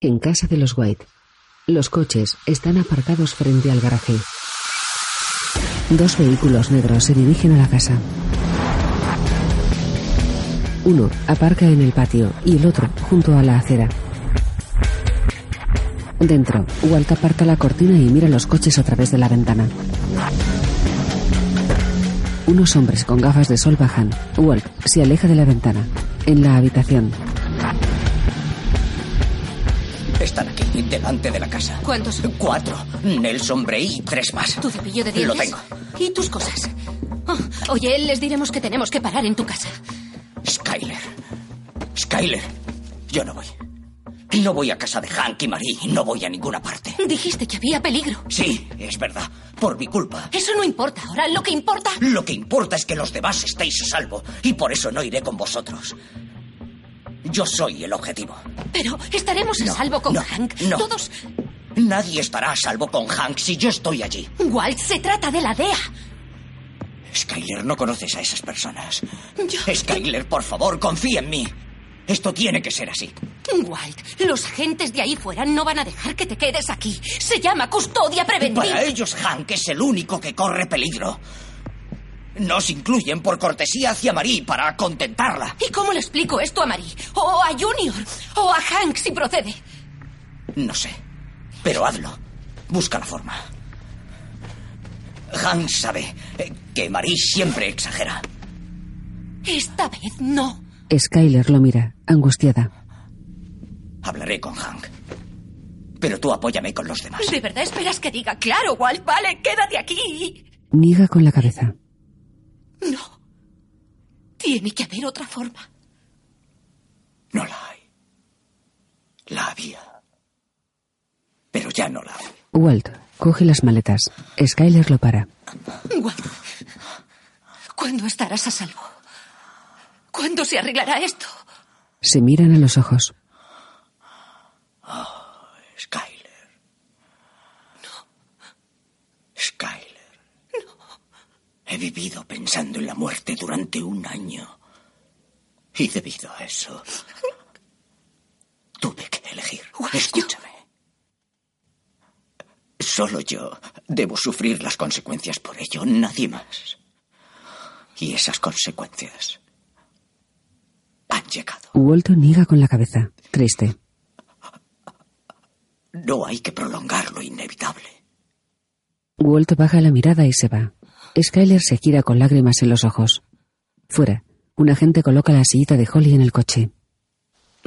En casa de los White, los coches están aparcados frente al garaje. Dos vehículos negros se dirigen a la casa. Uno aparca en el patio y el otro junto a la acera. Dentro, Walt aparta la cortina y mira los coches a través de la ventana. Unos hombres con gafas de sol bajan. Walt se aleja de la ventana. En la habitación, Están aquí, delante de la casa. ¿Cuántos? Cuatro. Nelson Bray y tres más. ¿Tu cepillo de Lo dientes? tengo. ¿Y tus cosas? Oh, oye, les diremos que tenemos que parar en tu casa. Skyler. Skyler. Yo no voy. No voy a casa de Hank y Marie. No voy a ninguna parte. Dijiste que había peligro. Sí, es verdad. Por mi culpa. Eso no importa. Ahora lo que importa... Lo que importa es que los demás estéis a salvo. Y por eso no iré con vosotros. Yo soy el objetivo. Pero estaremos a salvo con no, Hank. no. Todos... Nadie estará a salvo con Hank si yo estoy allí. Walt, se trata de la DEA. Skyler, no conoces a esas personas. Skyler, por favor, confía en mí. Esto tiene que ser así. Walt, los agentes de ahí fuera no van a dejar que te quedes aquí. Se llama custodia preventiva. Para ellos, Hank es el único que corre peligro. Nos incluyen por cortesía hacia Marie para contentarla. ¿Y cómo le explico esto a Marie? O a Junior. O a Hank si procede. No sé. Pero hazlo. Busca la forma. Hank sabe eh, que Marie siempre exagera. Esta vez no. Skyler lo mira, angustiada. Hablaré con Hank. Pero tú apóyame con los demás. ¿De verdad esperas que diga, claro, Walt, vale, quédate aquí? Niega con la cabeza. No. Tiene que haber otra forma. No la hay. La había. Pero ya no la hay. Walt coge las maletas. Skyler lo para. Walt, ¿cuándo estarás a salvo? ¿Cuándo se arreglará esto? Se miran a los ojos. Skyler. Skyler. He vivido pensando en la muerte durante un año. Y debido a eso, tuve que elegir. Escúchame. Solo yo debo sufrir las consecuencias por ello, nadie más. Y esas consecuencias han llegado. Walt niega con la cabeza, triste. No hay que prolongar lo inevitable. Walt baja la mirada y se va. Skyler se gira con lágrimas en los ojos. Fuera, un agente coloca la sillita de Holly en el coche.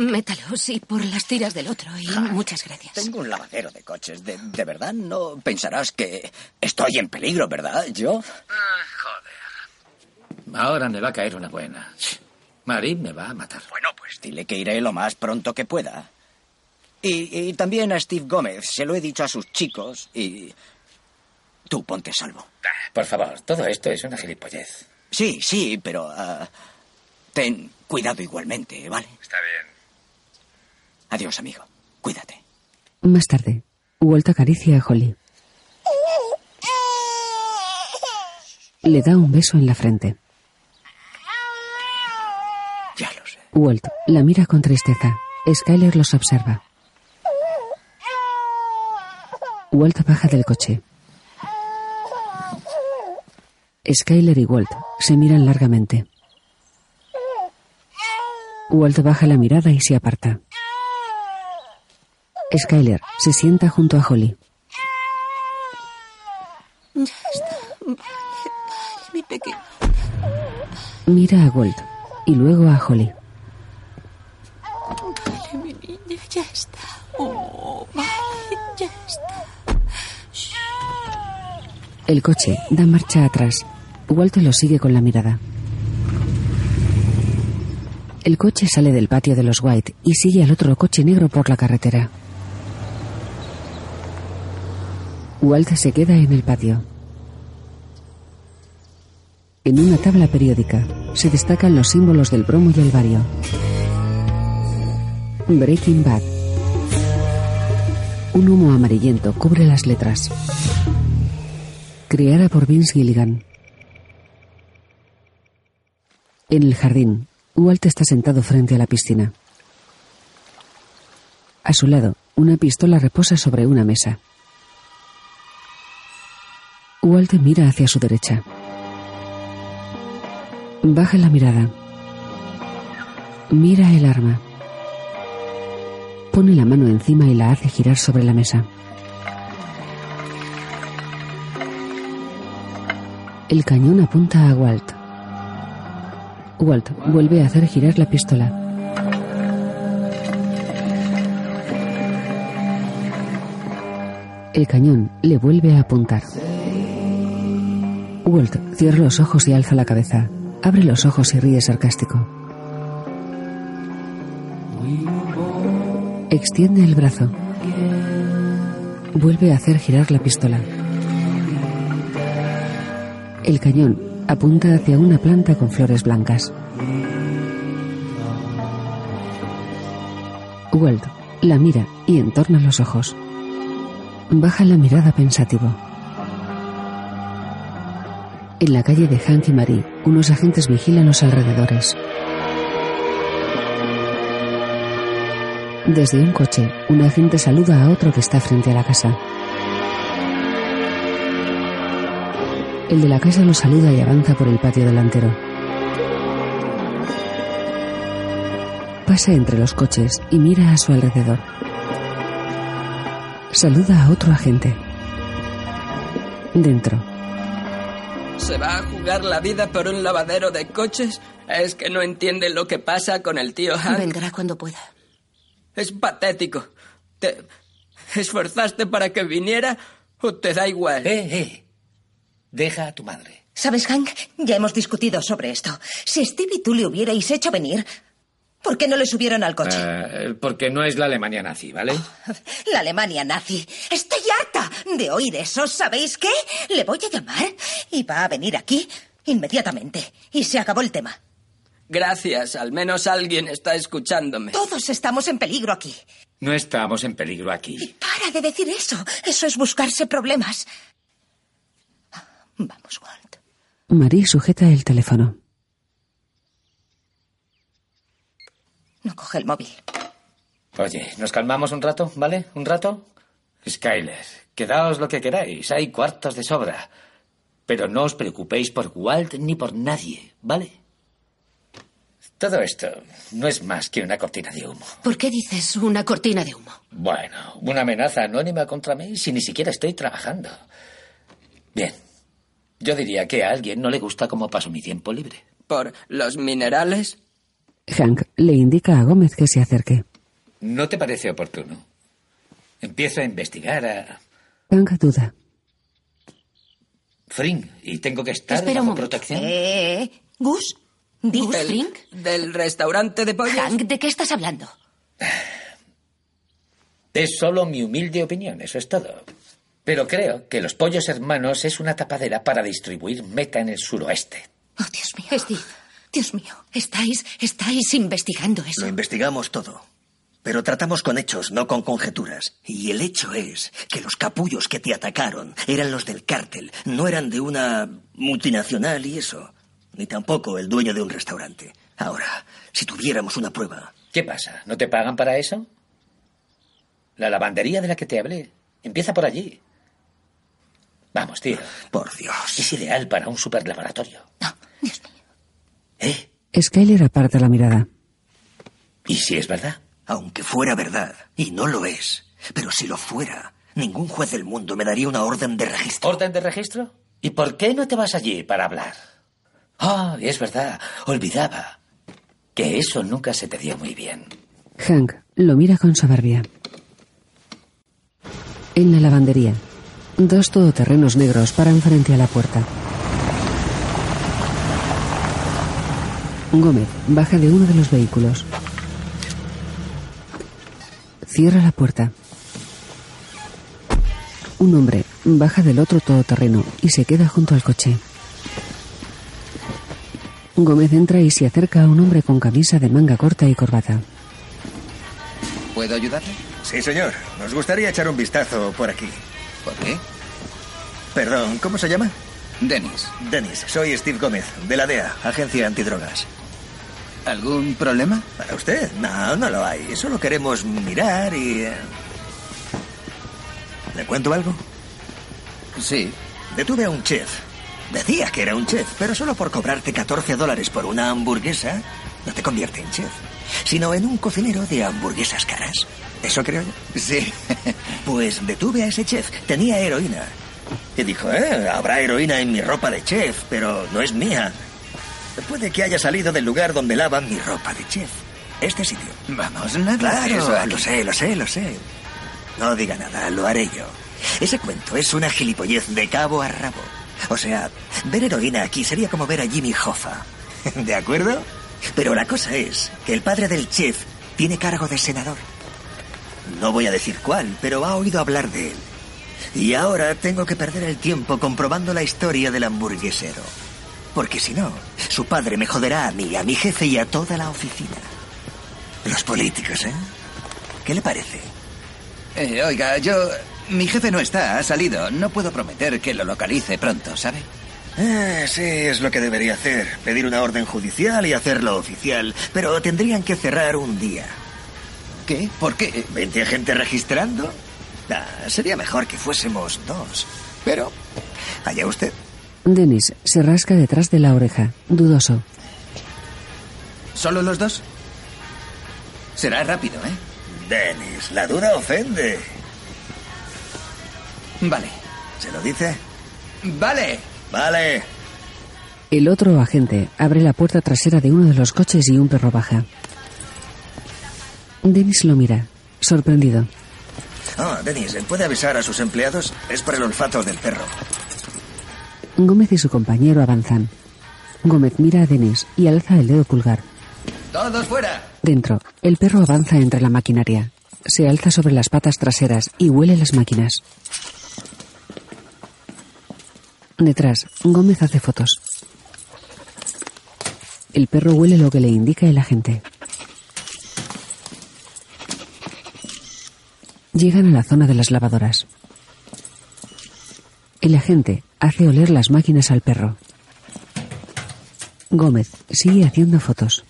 Métalo, sí, por las tiras del otro. Y muchas gracias. Tengo un lavadero de coches. De, de verdad no pensarás que estoy en peligro, ¿verdad? Yo. Ahora me va a caer una buena. Marie me va a matar. Bueno, pues dile que iré lo más pronto que pueda. Y, y también a Steve Gómez. Se lo he dicho a sus chicos y. Tú ponte salvo. Por favor, todo esto es una gilipollez. Sí, sí, pero. ah, ten cuidado igualmente, ¿vale? Está bien. Adiós, amigo. Cuídate. Más tarde, Walt acaricia a Holly. Le da un beso en la frente. Ya lo sé. Walt la mira con tristeza. Skyler los observa. Walt baja del coche. Skyler y Walt se miran largamente. Walt baja la mirada y se aparta. Skyler se sienta junto a Holly. Ya está. Vale, mi pequeño. Mira a Walt y luego a Holly. Vale, mi niña, ya está. Oh, vale, ya está. El coche da marcha atrás. Walt lo sigue con la mirada. El coche sale del patio de los White y sigue al otro coche negro por la carretera. Walt se queda en el patio. En una tabla periódica se destacan los símbolos del bromo y el bario. Breaking Bad. Un humo amarillento cubre las letras. Creada por Vince Gilligan. En el jardín, Walt está sentado frente a la piscina. A su lado, Una pistola reposa sobre una mesa. Walt mira hacia su derecha. Baja la mirada. Mira el arma. Pone la mano encima y la hace girar sobre la mesa. El cañón apunta a Walt. Walt vuelve a hacer girar la pistola. El cañón le vuelve a apuntar. Walt cierra los ojos y alza la cabeza. Abre los ojos y ríe sarcástico. Extiende el brazo. Vuelve a hacer girar la pistola. El cañón apunta hacia una planta con flores blancas. Walt la mira y entorna los ojos. Baja la mirada pensativo. En la calle de Hank y Marie, unos agentes vigilan los alrededores. Desde un coche, un agente saluda a otro que está frente a la casa. El de la casa lo saluda y avanza por el patio delantero. Pasa entre los coches y mira a su alrededor. Saluda a otro agente. Dentro. ¿Se va a jugar la vida por un lavadero de coches? Es que no entiende lo que pasa con el tío Hank. Vendrá cuando pueda. Es patético. ¿Te esforzaste para que viniera o te da igual? Eh, eh. Deja a tu madre. ¿Sabes, Hank? Ya hemos discutido sobre esto. Si Steve y tú le hubierais hecho venir, ¿por qué no le subieron al coche? Eh, porque no es la Alemania nazi, ¿vale? La Alemania nazi. Estoy harta de oír eso. ¿Sabéis qué? Le voy a llamar y va a venir aquí inmediatamente. Y se acabó el tema. Gracias, al menos alguien está escuchándome. Todos estamos en peligro aquí. No estamos en peligro aquí. Para de decir eso. Eso es buscarse problemas. Vamos, Walt. Marie sujeta el teléfono. No coge el móvil. Oye, nos calmamos un rato, ¿vale? ¿Un rato? Skyler, quedaos lo que queráis. Hay cuartos de sobra. Pero no os preocupéis por Walt ni por nadie, ¿vale? Todo esto no es más que una cortina de humo. ¿Por qué dices una cortina de humo? Bueno, una amenaza anónima contra mí si ni siquiera estoy trabajando. Bien. Yo diría que a alguien no le gusta cómo paso mi tiempo libre. ¿Por los minerales? Hank le indica a Gómez que se acerque. ¿No te parece oportuno? Empiezo a investigar a Hank duda. Fring y tengo que estar Espera bajo protección. Eh, Gus, ¿Gus ¿Del, Frink? ¿Del restaurante de pollos? Hank, ¿de qué estás hablando? Es solo mi humilde opinión, eso es todo. Pero creo que los pollos hermanos es una tapadera para distribuir meta en el suroeste. Oh, Dios mío. Steve, Dios mío, estáis, estáis investigando eso. Lo investigamos todo. Pero tratamos con hechos, no con conjeturas. Y el hecho es que los capullos que te atacaron eran los del cártel, no eran de una multinacional y eso. Ni tampoco el dueño de un restaurante. Ahora, si tuviéramos una prueba. ¿Qué pasa? ¿No te pagan para eso? La lavandería de la que te hablé empieza por allí. Vamos, tío. Por Dios. Es ideal para un superlaboratorio. Skyler aparta la mirada. ¿Y si es verdad? Aunque fuera verdad, y no lo es, pero si lo fuera, ningún juez del mundo me daría una orden de registro. ¿Orden de registro? ¿Y por qué no te vas allí para hablar? Ah, es verdad. Olvidaba que eso nunca se te dio muy bien. Hank lo mira con soberbia. En la lavandería, dos todoterrenos negros paran frente a la puerta. Gómez baja de uno de los vehículos. Cierra la puerta. Un hombre baja del otro todoterreno y se queda junto al coche. Gómez entra y se acerca a un hombre con camisa de manga corta y corbata. ¿Puedo ayudarle? Sí, señor. Nos gustaría echar un vistazo por aquí. ¿Por qué? Perdón, ¿cómo se llama? Dennis. Dennis, soy Steve Gómez, de la DEA, Agencia Antidrogas. ¿Algún problema? ¿Para usted? No, no lo hay. Solo queremos mirar y... eh, ¿Te cuento algo? Sí. Detuve a un chef. Decía que era un chef, pero solo por cobrarte 14 dólares por una hamburguesa no te convierte en chef, sino en un cocinero de hamburguesas caras. ¿Eso creo yo? Sí. [laughs] Pues detuve a ese chef. Tenía heroína. Y dijo, eh, habrá heroína en mi ropa de chef, pero no es mía. Puede que haya salido del lugar donde lavan mi ropa de chef. Este sitio. Vamos, nada Claro, eso lo sé, lo sé, lo sé. No diga nada, lo haré yo. Ese cuento es una gilipollez de cabo a rabo. O sea, ver heroína aquí sería como ver a Jimmy Hoffa. [laughs] ¿De acuerdo? Pero la cosa es que el padre del chef tiene cargo de senador. No voy a decir cuál, pero ha oído hablar de él. Y ahora tengo que perder el tiempo comprobando la historia del hamburguesero. Porque si no, su padre me joderá a mí, a mi jefe y a toda la oficina. Los políticos, ¿eh? ¿Qué le parece? Eh, oiga, yo... Mi jefe no está, ha salido. No puedo prometer que lo localice pronto, ¿sabe? Eh, sí, es lo que debería hacer. Pedir una orden judicial y hacerlo oficial. Pero tendrían que cerrar un día. ¿Qué? ¿Por qué? ¿20 gente registrando? Sería mejor que fuésemos dos. Pero, allá usted. Dennis se rasca detrás de la oreja, dudoso. ¿Solo los dos? Será rápido, ¿eh? Dennis, la duda ofende. Vale. ¿Se lo dice? Vale. Vale. El otro agente abre la puerta trasera de uno de los coches y un perro baja. Dennis lo mira, sorprendido. Ah, Dennis, ¿puede avisar a sus empleados? Es por el olfato del perro. Gómez y su compañero avanzan. Gómez mira a Dennis y alza el dedo pulgar. ¡Todos fuera! Dentro, el perro avanza entre la maquinaria. Se alza sobre las patas traseras y huele las máquinas. Detrás, Gómez hace fotos. El perro huele lo que le indica el agente. Llegan a la zona de las lavadoras. El agente hace oler las máquinas al perro. Gómez sigue haciendo fotos.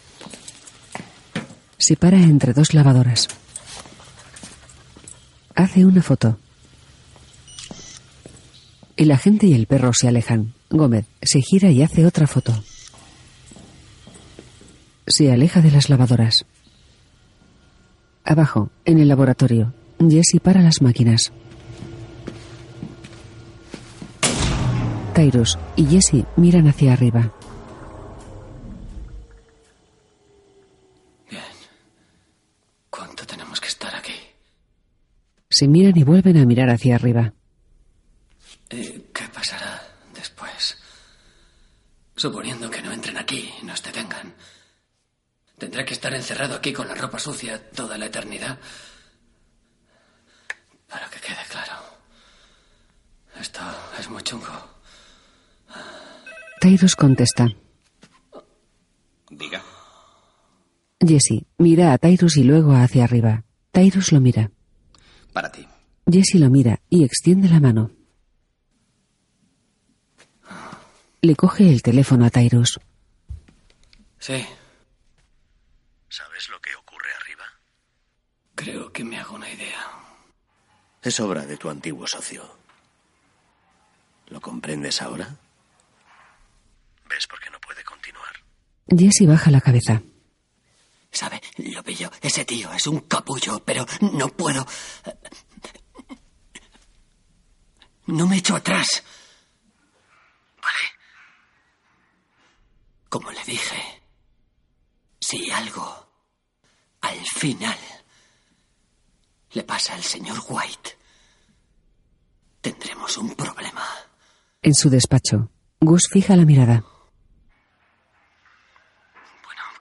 Se para entre dos lavadoras. Hace una foto. El agente y el perro se alejan. Gómez se gira y hace otra foto. Se aleja de las lavadoras. Abajo, en el laboratorio, Jesse para las máquinas. Tyrus y Jesse miran hacia arriba. ¿Cuánto tenemos que estar aquí? Se miran y vuelven a mirar hacia arriba. Eh, ¿Qué pasará después? Suponiendo que no entren aquí y nos detengan. ¿Tendré que estar encerrado aquí con la ropa sucia toda la eternidad? Para que quede claro. Esto es muy chungo. Tyrus contesta. Diga. Jesse mira a Tyrus y luego hacia arriba. Tyrus lo mira. Para ti. Jesse lo mira y extiende la mano. Le coge el teléfono a Tyrus. Sí, ¿Sabes lo que ocurre arriba? creo que me hago una idea. Es obra de tu antiguo socio. ¿Lo comprendes ahora? ¿Ves por qué no puede continuar? Jesse baja la cabeza. ¿Sabe? Lo pillo. Ese tío es un capullo, pero no puedo. No me echo atrás. ¿Vale? Como le dije, si algo al final le pasa al señor White, tendremos un problema. En su despacho, Gus fija la mirada.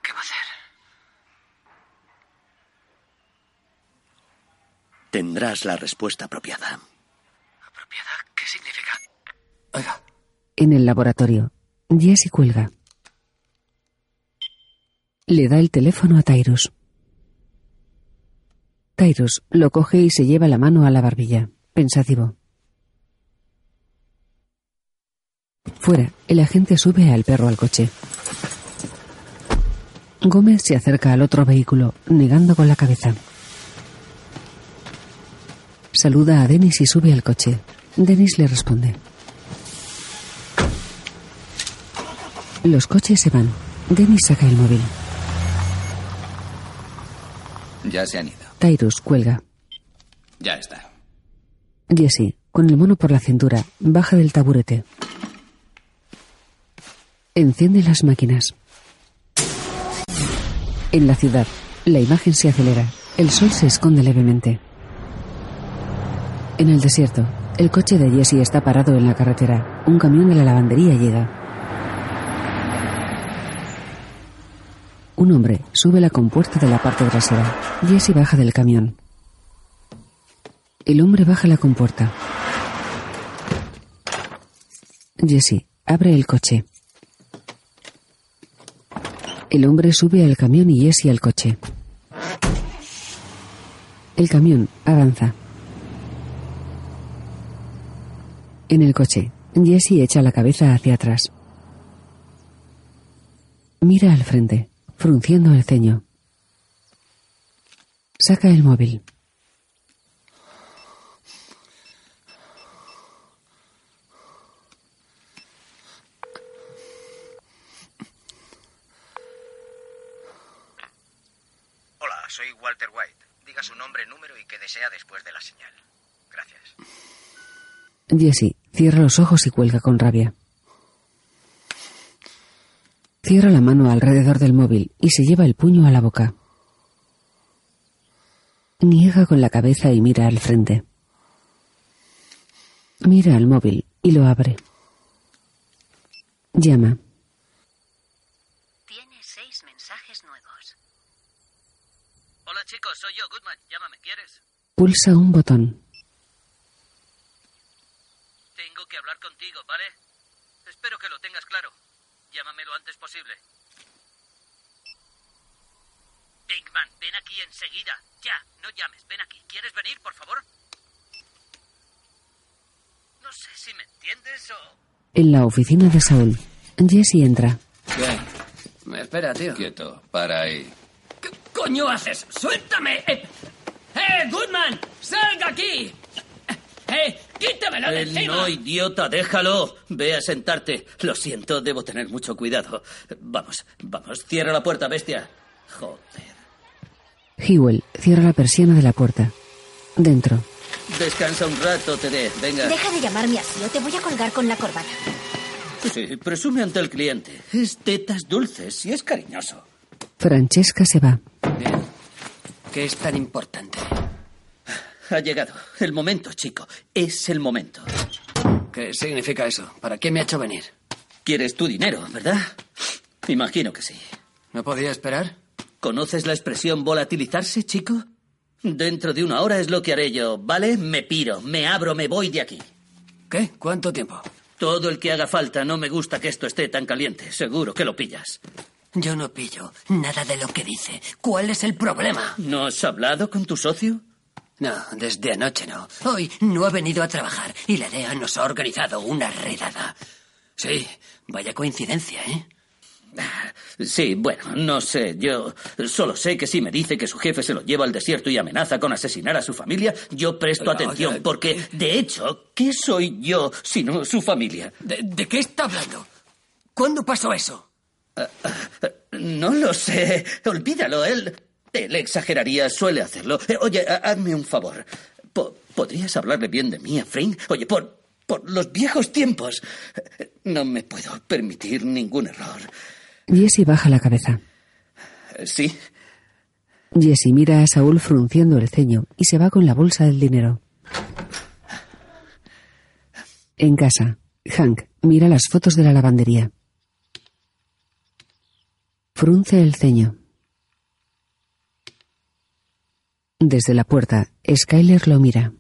¿Qué va a hacer? Tendrás la respuesta apropiada. ¿Qué significa? Oiga, En el laboratorio, Jesse cuelga. Le da el teléfono a Tyrus. Tyrus lo coge y se lleva la mano a la barbilla, pensativo. Fuera, el agente sube al perro al coche. Gómez se acerca al otro vehículo, negando con la cabeza. Saluda a Dennis y sube al coche. Dennis le responde. Los coches se van. Dennis saca el móvil. Ya se han ido. Tyrus cuelga. Ya está. Jesse, con el mono por la cintura, baja del taburete. Enciende las máquinas. En la ciudad, la imagen se acelera. El sol se esconde levemente. En el desierto, el coche de Jesse está parado en la carretera. Un camión de la lavandería llega. Un hombre sube la compuerta de la parte trasera. Jesse baja del camión. El hombre baja la compuerta. Jesse abre el coche. El hombre sube al camión y Jesse al coche. El camión avanza. En el coche, Jesse echa la cabeza hacia atrás. Mira al frente, frunciendo el ceño. Saca el móvil. Hola, soy Walter White. Diga su nombre, número y qué desea después de la señal. Gracias. Jesse cierra los ojos y cuelga con rabia. Cierra la mano alrededor del móvil y se lleva el puño a la boca. Niega con la cabeza y mira al frente. Mira al móvil y lo abre. Llama. Tiene seis mensajes nuevos. Hola chicos, soy yo, Goodman. Llámame, ¿quieres? Pulsa un botón. Tengo que hablar contigo, ¿vale? Espero que lo tengas claro. Llámame lo antes posible. Pinkman, ven aquí enseguida. Ya, no llames, ven aquí. ¿Quieres venir, por favor? No sé si me entiendes o... En la oficina de Saúl, Jesse entra. ¿Qué? Me espera, tío. Quieto, para ahí. coño haces? ¡Suéltame! ¡Eh! ¡Eh, Goodman! ¡Salga aquí! ¡Eh! ¡Quítamelo de Eh, encima! no, idiota, déjalo. Ve a sentarte. Lo siento, debo tener mucho cuidado. Vamos, vamos, cierra la puerta, bestia. Joder. Hewell cierra la persiana de la puerta. Dentro, Descansa un rato, te Venga. Deja de llamarme así o te voy a colgar con la corbata. Sí, presume ante el cliente. Es tetas dulces y es cariñoso. Francesca se va. ¿Qué es tan importante? Ha llegado. El momento, chico. Es el momento. ¿Qué significa eso? ¿Para qué me ha hecho venir? Quieres tu dinero, ¿verdad? Imagino que sí. ¿No podía esperar? ¿Conoces la expresión volatilizarse, chico? Dentro de una hora es lo que haré yo, ¿vale? Me piro, me abro, me voy de aquí. ¿Qué? ¿Cuánto tiempo? Todo el que haga falta. No me gusta que esto esté tan caliente. Seguro que lo pillas. Yo no pillo nada de lo que dice. ¿Cuál es el problema? ¿No has hablado con tu socio? No, desde anoche no. Hoy no ha venido a trabajar y la DEA nos ha organizado una redada. Sí, vaya coincidencia, ¿eh? Sí, bueno, no sé. Yo solo sé que si me dice que su jefe se lo lleva al desierto y amenaza con asesinar a su familia, yo presto atención, porque, de hecho, ¿qué soy yo sino su familia? ¿De, de qué está hablando? ¿Cuándo pasó eso? No lo sé. Olvídalo. Él, él exageraría, suele hacerlo. Eh, Oye, ha- hazme un favor. Po- ¿Podrías hablarle bien de mí a Frank? Oye, por, por los viejos tiempos. No me puedo permitir ningún error. Jesse baja la cabeza. Eh, Sí, Jesse mira a Saúl frunciendo el ceño y se va con la bolsa del dinero. En casa, Hank mira las fotos de la lavandería. Frunce el ceño. Desde la puerta, Skyler lo mira.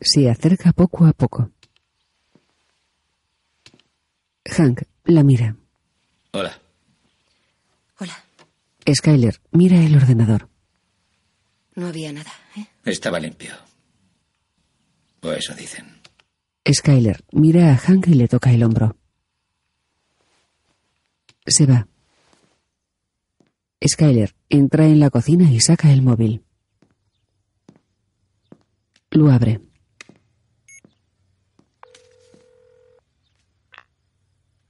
Se acerca poco a poco. Hank la mira. Hola. Skyler mira el ordenador. No había nada. ¿eh? Estaba limpio. O eso dicen. Skyler mira a Hank y le toca el hombro. Se va. Skyler entra en la cocina y saca el móvil. Lo abre.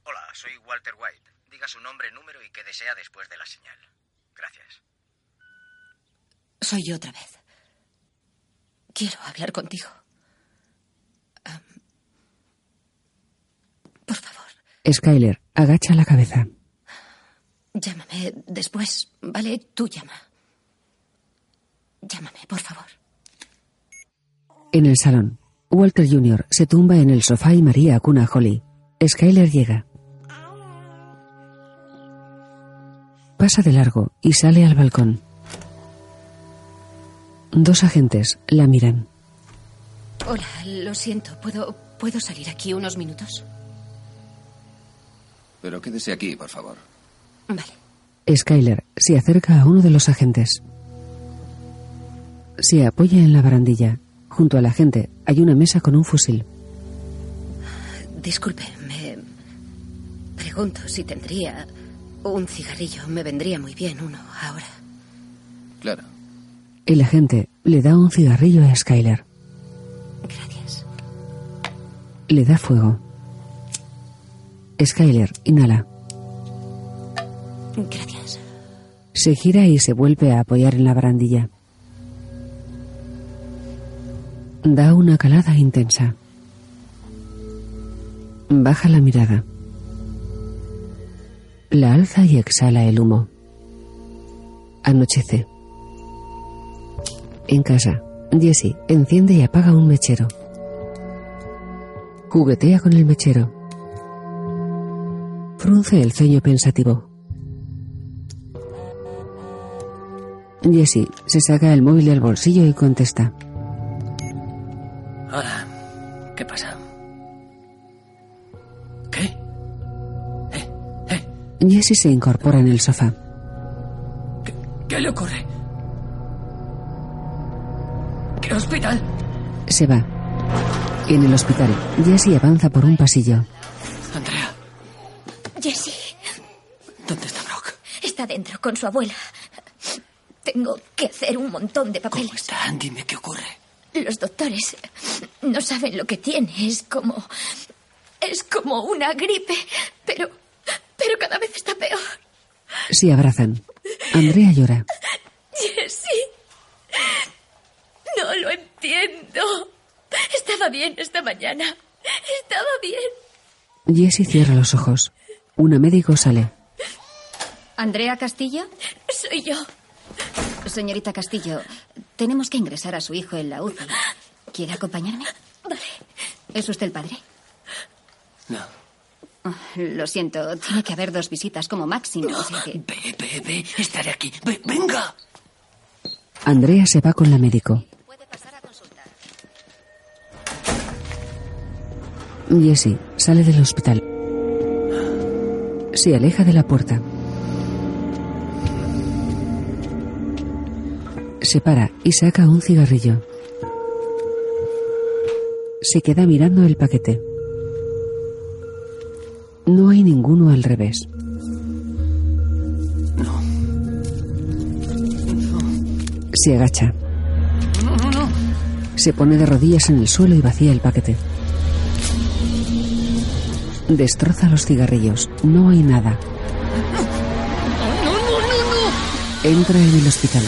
Hola, soy Walter White. Diga su nombre, número y qué desea después de la señal. Gracias. Soy yo otra vez. Quiero hablar contigo. Por favor, Skyler agacha la cabeza. Llámame después, ¿vale? Tú llama. Llámame, por favor. En el salón, Walter Jr. se tumba en el sofá y María acuna a Holly. Skyler llega. Pasa de largo y sale al balcón. Dos agentes la miran. Hola, lo siento. ¿Puedo, ¿Puedo salir aquí unos minutos? Pero quédese aquí, por favor. Vale. Skyler se acerca a uno de los agentes. Se apoya en la barandilla. Junto al agente hay una mesa con un fusil. Disculpe, me pregunto si tendría un cigarrillo. Me vendría muy bien uno ahora. Claro. El agente le da un cigarrillo a Skyler. Gracias. Le da fuego. Skyler inhala. Gracias. Se gira y se vuelve a apoyar en la barandilla. Da una calada intensa. Baja la mirada. La alza y exhala el humo. Anochece. En casa, Jesse enciende y apaga un mechero. Juguetea con el mechero. Frunce el ceño pensativo. Jesse se saca el móvil del bolsillo y contesta. Hola. ¿Qué pasa? Jesse se incorpora en el sofá. ¿Qué le ocurre? ¿Qué hospital? Se va. En el hospital, Jesse avanza por un pasillo. Andrea, Jessie, ¿dónde está Brock? está dentro con su abuela. Tengo que hacer un montón de papeles. ¿Cómo está? Dime qué ocurre. Los doctores no saben lo que tiene. Es como. Es como una gripe. Pero. Pero cada vez está peor. Se abrazan. Andrea llora. Jessie. No lo entiendo. Estaba bien esta mañana. Estaba bien. Jesse cierra los ojos. Una médico sale. ¿Andrea Castillo? Soy yo. Señorita Castillo, tenemos que ingresar a su hijo en la UCI. ¿Quiere acompañarme? Vale. ¿Es usted el padre? No. Oh, lo siento, tiene que haber dos visitas como máximo. o sea que- Ve, ve, ve. Estaré aquí. Ve, venga. Andrea se va con la médico. Jesse sale del hospital. Se aleja de la puerta. Se para y saca un cigarrillo. Se queda mirando el paquete. No hay ninguno al revés. Se agacha. No, no, no. Se pone de rodillas en el suelo y vacía el paquete. Destroza los cigarrillos. No hay nada. No, no, no, no. Entra en el hospital.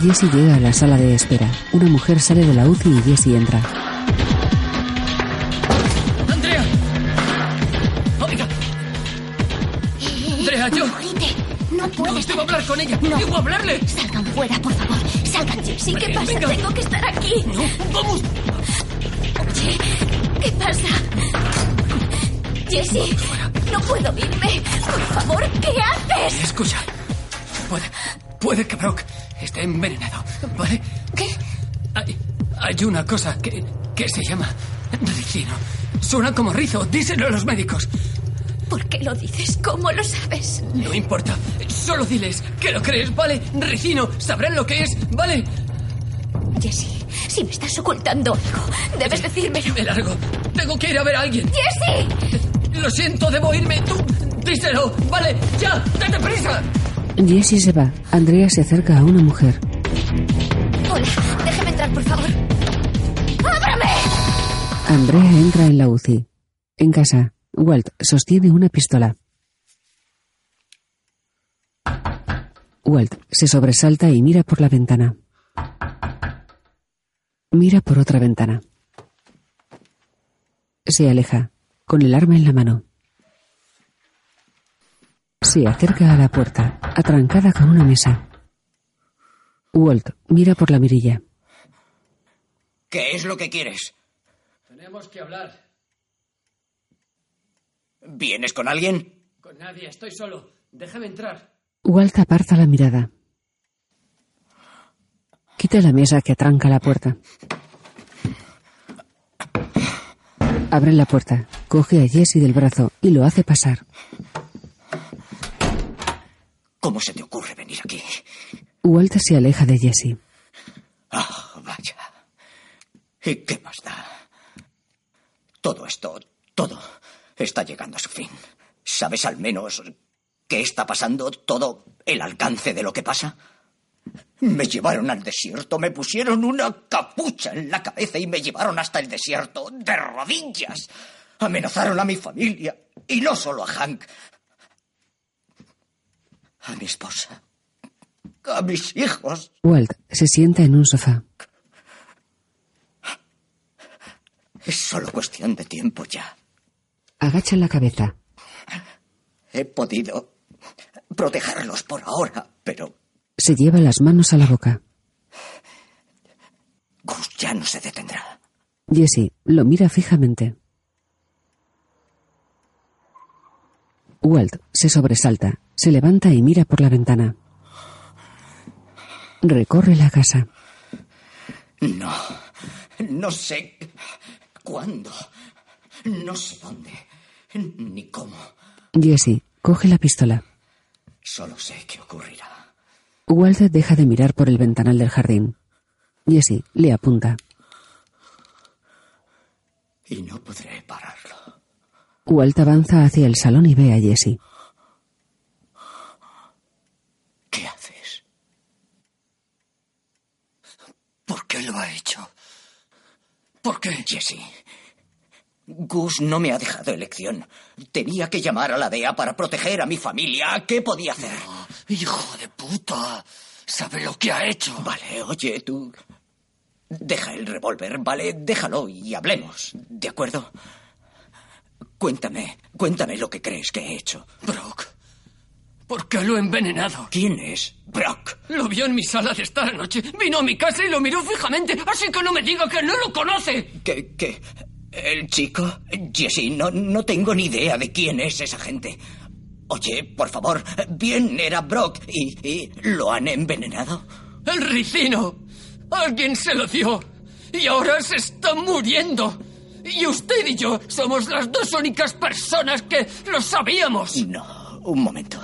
Jesse llega a la sala de espera. Una mujer sale de la UCI y Jesse entra. Andrea. Oiga. Andrea, yo. No puedes. debo hablar con ella. No. Debo hablarle. Salgan fuera, por favor. Salgan, Jessie. ¿Qué pasa? venga. Tengo que estar aquí. No, vamos. Oye, ¿qué pasa? Jessie, no puedo irme. Por favor, ¿qué haces? Escucha. Puede, puede que Brock esté envenenado, ¿vale? ¿Qué? Hay, hay una cosa que, que se llama ricino. Suena como rizo. Díselo a los médicos. ¿Por qué lo dices? ¿Cómo lo sabes? No importa. Solo diles que lo crees, ¿vale? Ricino. Sabrán lo que es, ¿vale? Jessie, si me estás ocultando algo, debes decírmelo. Me largo. Tengo que ir a ver a alguien. ¡Jessie! Lo siento, debo irme. Tú, díselo. Vale, ya, date prisa. Jesse se va. Andrea se acerca a una mujer. Hola, déjeme entrar, por favor. ¡Ábrame! Andrea entra en la UCI. En casa, Walt sostiene una pistola. Walt se sobresalta y mira por la ventana. Mira por otra ventana. Se aleja, con el arma en la mano. Se acerca a la puerta, atrancada con una mesa. Walt mira por la mirilla. ¿Qué es lo que quieres? Tenemos que hablar. ¿Vienes con alguien? Con nadie, estoy solo. Déjame entrar. Walt aparta la mirada. Quita la mesa que atranca la puerta. Abre la puerta, coge a Jesse del brazo y lo hace pasar. ¿Cómo se te ocurre venir aquí? Walt se aleja de Jesse. Ah, vaya. ¿Y qué más da? Todo esto, todo, está llegando a su fin. ¿Sabes al menos qué está pasando? ¿Todo el alcance de lo que pasa? Me llevaron al desierto, me pusieron una capucha en la cabeza y me llevaron hasta el desierto, de rodillas. Amenazaron a mi familia, y no solo a Hank, a mi esposa, a mis hijos. Walt se sienta en un sofá. Es solo cuestión de tiempo ya. Agacha la cabeza. He podido protegerlos por ahora, pero Se lleva las manos a la boca. Gus ya no se detendrá. Jesse lo mira fijamente. Walt se sobresalta, se levanta y mira por la ventana. Recorre la casa. No, no sé cuándo, no sé dónde, ni cómo. Jesse coge la pistola. Solo sé que ocurrirá. Walt deja de mirar por el ventanal del jardín. Jesse le apunta. Y no podré pararlo. Walt avanza hacia el salón y ve a Jesse. ¿Qué haces? ¿Por qué lo ha hecho? ¿Por qué? Jesse. Gus no me ha dejado elección. Tenía que llamar a la DEA para proteger a mi familia. ¿Qué podía hacer? Hijo de puta. ¿Sabe lo que ha hecho? Vale, oye, tú. Deja el revólver, ¿vale? Déjalo y hablemos. ¿De acuerdo? Cuéntame, cuéntame lo que crees que he hecho. Brock. ¿Por qué lo he envenenado? ¿Quién es Brock? Lo vio en mi sala de estar anoche. Vino a mi casa y lo miró fijamente. Así que no me diga que no lo conoce. ¿Qué? ¿Qué? ¿El chico? Jesse, no, no tengo ni idea de quién es esa gente. Oye, por favor, bien era Brock y, y lo han envenenado. El ricino. Alguien se lo dio. Y ahora se está muriendo. Y usted y yo somos las dos únicas personas que lo sabíamos. No, un momento.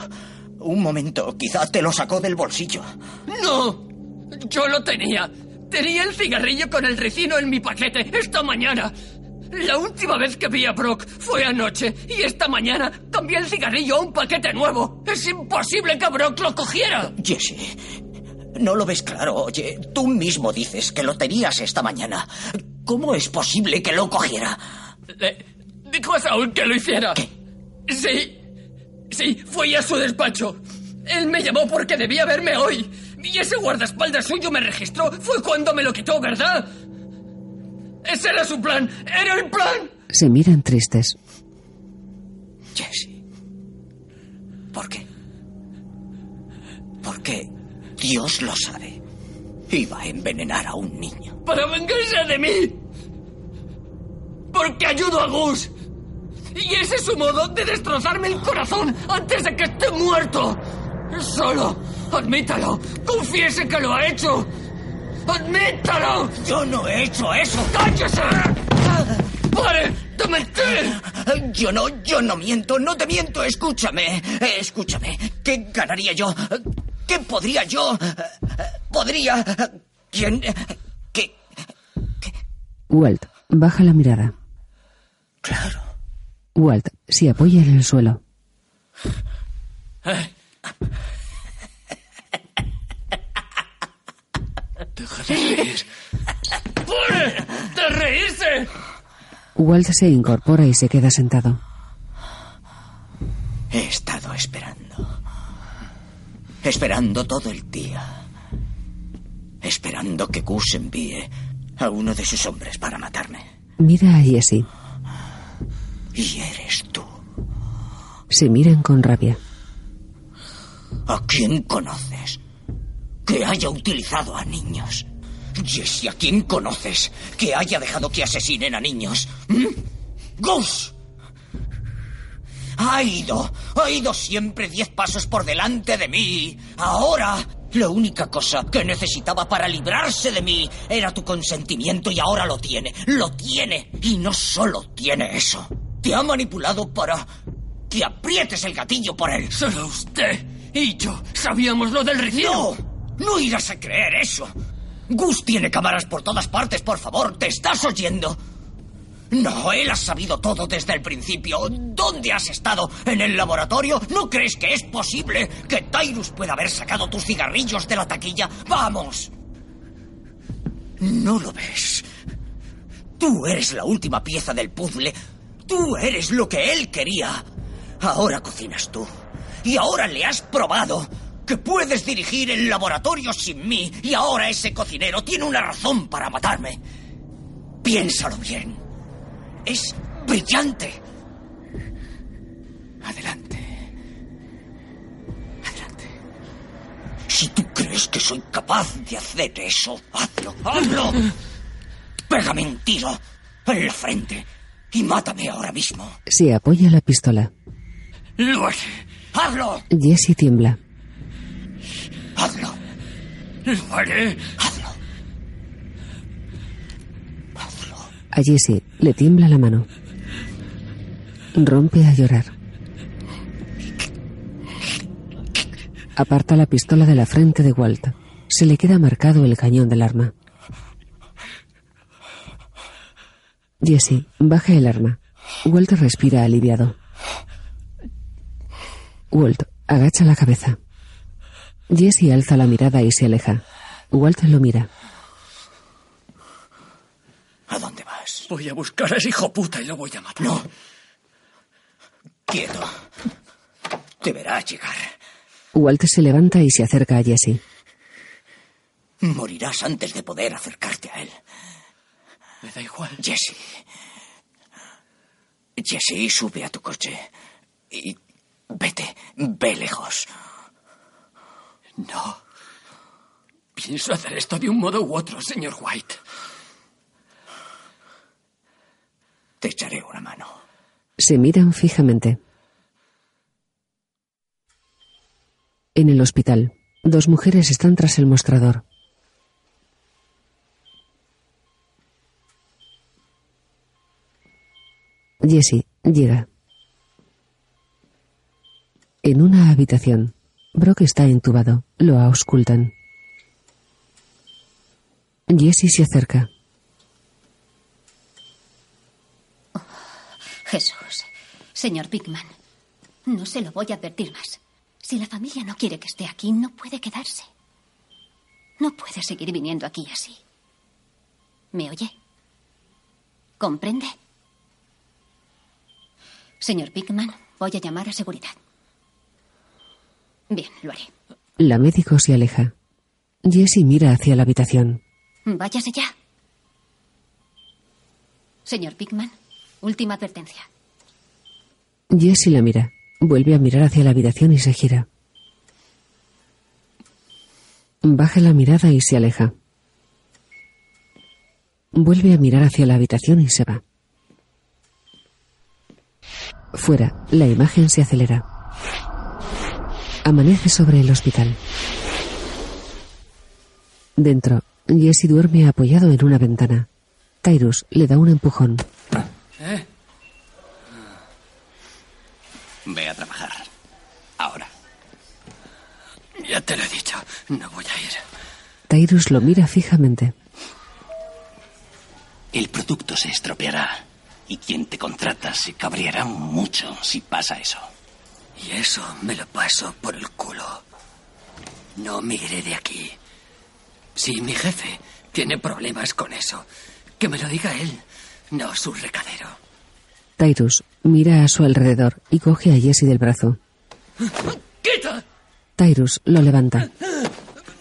Un momento, quizá te lo sacó del bolsillo. No, yo lo tenía. Tenía el cigarrillo con el ricino en mi paquete esta mañana. La última vez que vi a Brock fue anoche y esta mañana cambié el cigarrillo a un paquete nuevo. Es imposible que Brock lo cogiera. Jesse, no lo ves claro. Oye, tú mismo dices que lo tenías esta mañana. ¿Cómo es posible que lo cogiera? Le dijo a Saúl que lo hiciera. Sí, sí, fui a su despacho. Él me llamó porque debía verme hoy. Y ese guardaespaldas suyo me registró. Fue cuando me lo quitó, ¿verdad? Ese era su plan. Era el plan. Se miran tristes. Jesse. ¿Por qué? Porque Dios lo sabe. Iba a envenenar a un niño. Para vengarse de mí. Porque ayudo a Gus. Y ese es su modo de destrozarme el corazón antes de que esté muerto. Solo, admítalo. Confiese que lo ha hecho. ¡Admítalo! Yo no he hecho eso. ¡Cállese! ¡Pare de mentir! Yo no, yo no miento, no te miento, escúchame. Escúchame. ¿Qué ganaría yo? ¿Qué podría yo? ¿Podría? ¿Quién? ¿Qué? Walt baja la mirada. Claro. Walt se apoya en el suelo. Deja de reír. ¡Pare de reírse! Walt se incorpora y se queda sentado. He estado esperando. Esperando todo el día. Esperando que Gus envíe a uno de sus hombres para matarme. Mira a Jesse. Y eres tú. Se miran con rabia. ¿A quién conoces que haya utilizado a niños? Jesse, ¿a quién conoces que haya dejado que asesinen a niños? ¿Mm? ¡Gus! Ha ido, ha ido siempre diez pasos por delante de mí. Ahora, la única cosa que necesitaba para librarse de mí era tu consentimiento y ahora lo tiene, lo tiene. Y no solo tiene eso, te ha manipulado para que aprietes el gatillo por él. Solo usted y yo sabíamos lo del ricino. No, no irás a creer eso. Gus tiene cámaras por todas partes, por favor, ¿te estás oyendo? No, él ha sabido todo desde el principio. ¿Dónde has estado? ¿En el laboratorio? ¿No crees que es posible que Tyrus pueda haber sacado tus cigarrillos de la taquilla? ¡Vamos! ¿No lo ves? Tú eres la última pieza del puzzle. Tú eres lo que él quería. Ahora cocinas tú. Y ahora le has probado que puedes dirigir el laboratorio sin mí. Y ahora ese cocinero tiene una razón para matarme. Piénsalo bien. Es brillante. Adelante. Adelante. Si tú crees que soy capaz de hacer eso, hazlo, hazlo. Pégame un tiro en la frente y mátame ahora mismo. Se apoya la pistola. Lo haré. ¡Hazlo! Jesse tiembla. ¡Hazlo! Lo haré. ¡Hazlo! A Jesse le tiembla la mano. Rompe a llorar. Aparta la pistola de la frente de Walt. Se le queda marcado el cañón del arma. Jesse baja el arma. Walt respira aliviado. Walt agacha la cabeza. Jesse alza la mirada y se aleja. Walt lo mira. ¿A dónde vas? Voy a buscar a ese hijo puta y lo voy a matar. No. Quieto. Te verás llegar. Walt se levanta y se acerca a Jesse. Morirás antes de poder acercarte a él. Me da igual. Jesse. Jesse, sube a tu coche. Y vete. Ve lejos. No. Pienso hacer esto de un modo u otro, señor White. Te echaré una mano. Se miran fijamente. En el hospital, dos mujeres están tras el mostrador. Jesse llega. En una habitación, Brock está entubado. Lo auscultan. Jesse se acerca. Jesús. Señor Pickman, no se lo voy a advertir más. Si la familia no quiere que esté aquí, no puede quedarse. No puede seguir viniendo aquí así. ¿Me oye? ¿Comprende? Señor Pickman, voy a llamar a seguridad. Bien, lo haré. La médico se aleja. Jesse mira hacia la habitación. Váyase ya. Señor Pickman, última advertencia. Jesse la mira. Vuelve a mirar hacia la habitación y se gira. Baja la mirada y se aleja. Vuelve a mirar hacia la habitación y se va. Fuera, la imagen se acelera. Amanece sobre el hospital. Dentro, Jesse duerme apoyado en una ventana. Tyrus le da un empujón. ¿Eh? Ve a trabajar. Ahora. Ya te lo he dicho. No voy a ir. Tyrus lo mira fijamente. El producto se estropeará. Y quien te contrata se cabreará mucho si pasa eso. Y eso me lo paso por el culo. No me iré de aquí. Si mi jefe tiene problemas con eso, que me lo diga él, no su recadero. Tyrus mira a su alrededor y coge a Jesse del brazo. ¡Quita! Tyrus lo levanta.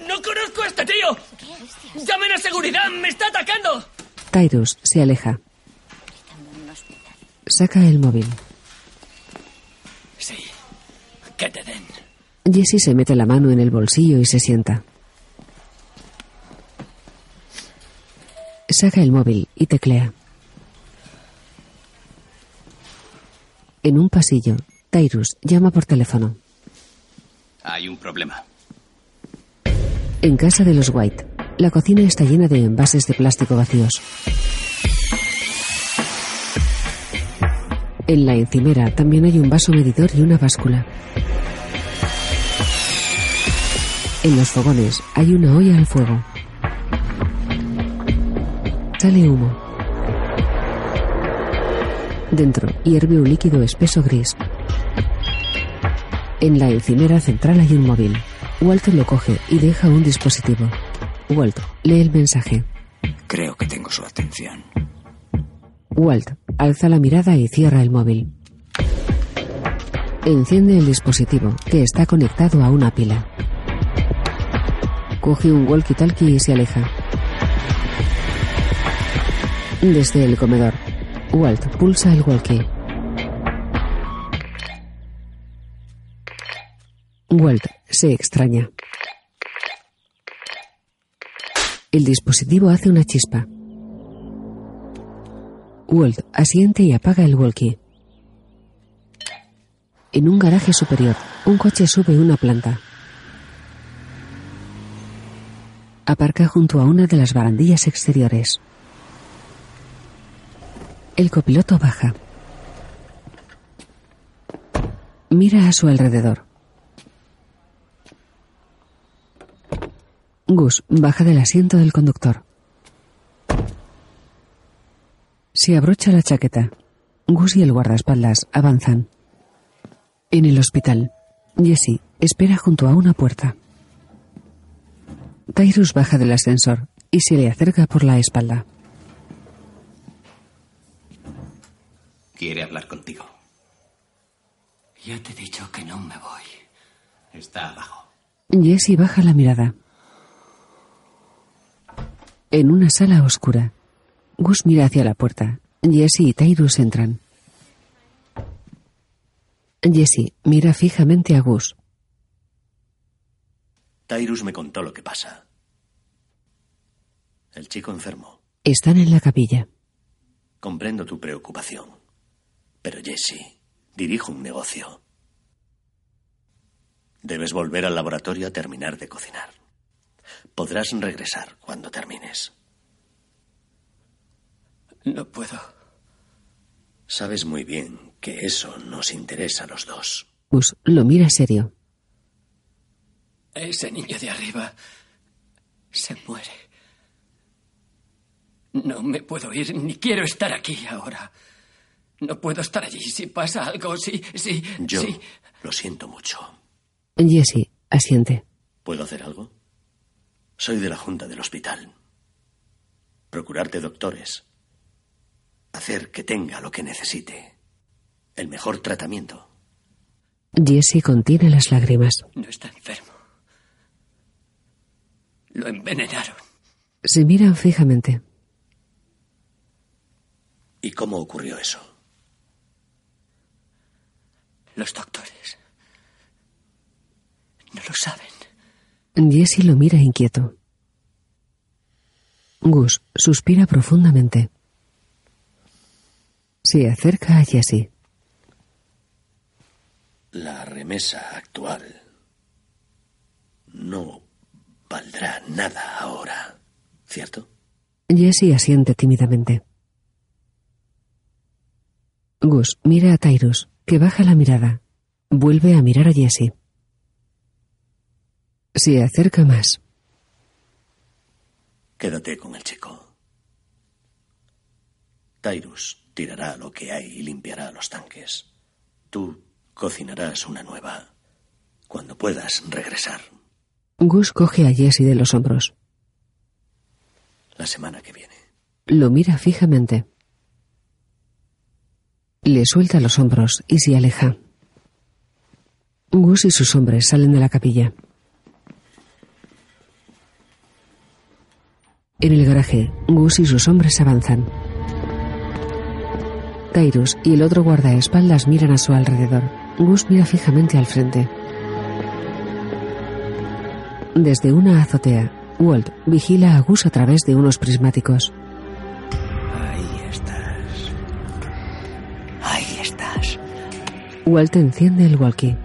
¡No conozco a este tío! ¡Llamen a seguridad! ¡Me está atacando! Tyrus se aleja. Saca el móvil. Sí, que te den. Jesse se mete la mano en el bolsillo y se sienta. Saca el móvil y teclea. En un pasillo, Tyrus llama por teléfono. Hay un problema. En casa de los White, la cocina está llena de envases de plástico vacíos. En la encimera también hay un vaso medidor y una báscula. En los fogones hay una olla al fuego. Sale humo. Dentro hierve un líquido espeso gris. En la encimera central hay un móvil. Walter lo coge y deja un dispositivo. Walt lee el mensaje. Creo que tengo su atención. Walt alza la mirada y cierra el móvil. Enciende el dispositivo, que está conectado a una pila. Coge un walkie-talkie y se aleja. Desde el comedor, Walt pulsa el walkie. Walt se extraña. El dispositivo hace una chispa. Walt asiente y apaga el walkie. En un garaje superior, un coche sube una planta. Aparca junto a una de las barandillas exteriores. El copiloto baja. Mira a su alrededor. Gus baja del asiento del conductor. Se abrocha la chaqueta. Gus y el guardaespaldas avanzan. En el hospital, Jesse espera junto a una puerta. Tyrus baja del ascensor y se le acerca por la espalda. Quiere hablar contigo. Ya te he dicho que no me voy. Está abajo. Jesse baja la mirada. En una sala oscura, Gus mira hacia la puerta. Jesse y Tyrus entran. Jesse mira fijamente a Gus. Tyrus me contó lo que pasa. El chico enfermo. Están en la capilla. Comprendo tu preocupación. Pero Jesse, dirijo un negocio. Debes volver al laboratorio a terminar de cocinar. Podrás regresar cuando termines. No puedo. Sabes muy bien que eso nos interesa a los dos. Gus lo mira serio. Ese niño de arriba se muere. No me puedo ir, ni quiero estar aquí ahora. No puedo estar allí. Si pasa algo, si, si, Yo si... lo siento mucho. Jesse asiente. ¿Puedo hacer algo? Soy de la junta del hospital. Procurarte doctores. Hacer que tenga lo que necesite. El mejor tratamiento. Jesse contiene las lágrimas. No está enfermo. Lo envenenaron. Se miran fijamente. ¿Y cómo ocurrió eso? Los doctores. No lo saben. Jesse lo mira inquieto. Gus suspira profundamente. Se acerca a Jesse. La remesa actual no valdrá nada ahora, ¿cierto? Jesse asiente tímidamente. Gus mira a Tyrus, que baja la mirada. Vuelve a mirar a Jesse. Se acerca más. Quédate con el chico. Tyrus tirará lo que hay y limpiará los tanques. Tú cocinarás una nueva. Cuando puedas regresar. Gus coge a Jesse de los hombros. semana que viene. Lo mira fijamente. Le suelta los hombros y se aleja. Gus y sus hombres salen de la capilla. En el garaje, Gus y sus hombres avanzan. Tyrus y el otro guardaespaldas miran a su alrededor. Gus mira fijamente al frente. Desde una azotea, Walt vigila a Gus a través de unos prismáticos. Ahí estás. Ahí estás. Walt enciende el walkie.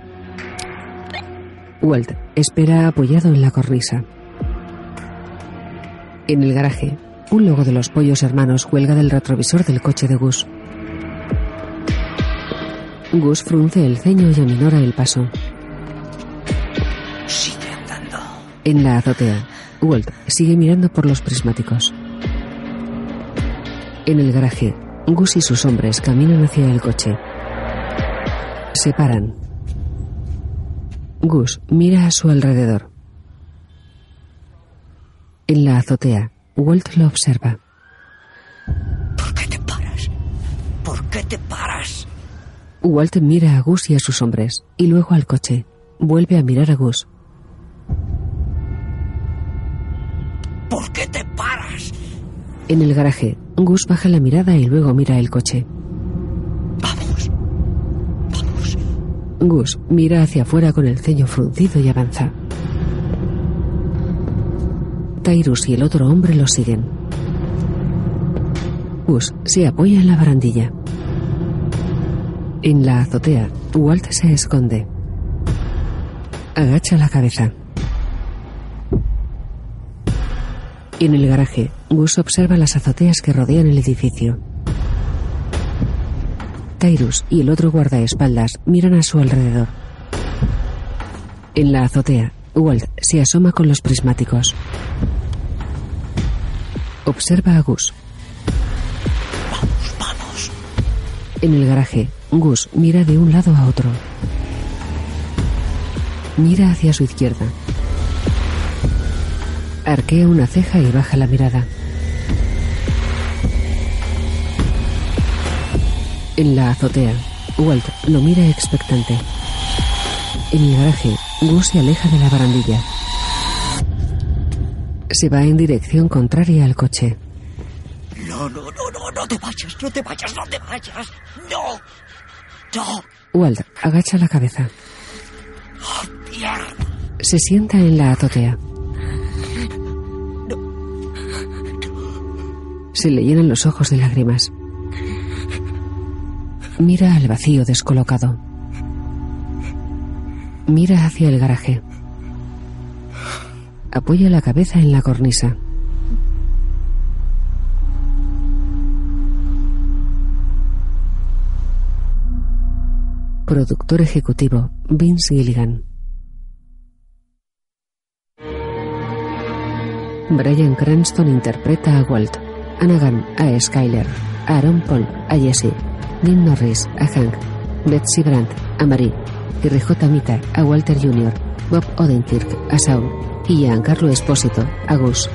Walt espera apoyado en la cornisa. En el garaje, un logo de los pollos hermanos cuelga del retrovisor del coche de Gus. Gus frunce el ceño y aminora el paso. Sigue andando. En la azotea, Walt sigue mirando por los prismáticos. En el garaje, Gus y sus hombres caminan hacia el coche. Se paran. Gus mira a su alrededor. En la azotea, Walt lo observa. ¿Por qué te paras? ¿Por qué te paras? Walt mira a Gus y a sus hombres, y luego al coche. Vuelve a mirar a Gus. ¿Por qué te paras? En el garaje, Gus baja la mirada y luego mira el coche. Vamos. Vamos. Gus mira hacia afuera con el ceño fruncido y avanza. Tyrus y el otro hombre lo siguen. Gus se apoya en la barandilla. En la azotea, Walt se esconde. Agacha la cabeza. En el garaje, Gus observa las azoteas que rodean el edificio. Tyrus y el otro guardaespaldas miran a su alrededor. En la azotea, Walt se asoma con los prismáticos. Observa a Gus. En el garaje, Gus mira de un lado a otro. Mira hacia su izquierda. Arquea una ceja y baja la mirada. En la azotea, Walt lo mira expectante. En el garaje, Gus se aleja de la barandilla. Se va en dirección contraria al coche. No, no, no, no, no te vayas, no te vayas, no te vayas. No. No. Walt agacha la cabeza. Oh, mierda. Se sienta en la azotea. Se le llenan los ojos de lágrimas. Mira al vacío descolocado. Mira hacia el garaje. Apoya la cabeza en la cornisa. Productor ejecutivo Vince Gilligan. Brian Cranston interpreta a Walt, Anagan a Skyler, Aaron Paul a Jesse, Dean Norris a Hank, Betsy Brandt a Marie, R.J. Mita a Walter Jr., Bob Odenkirk a Saul y Giancarlo Espósito a Gus.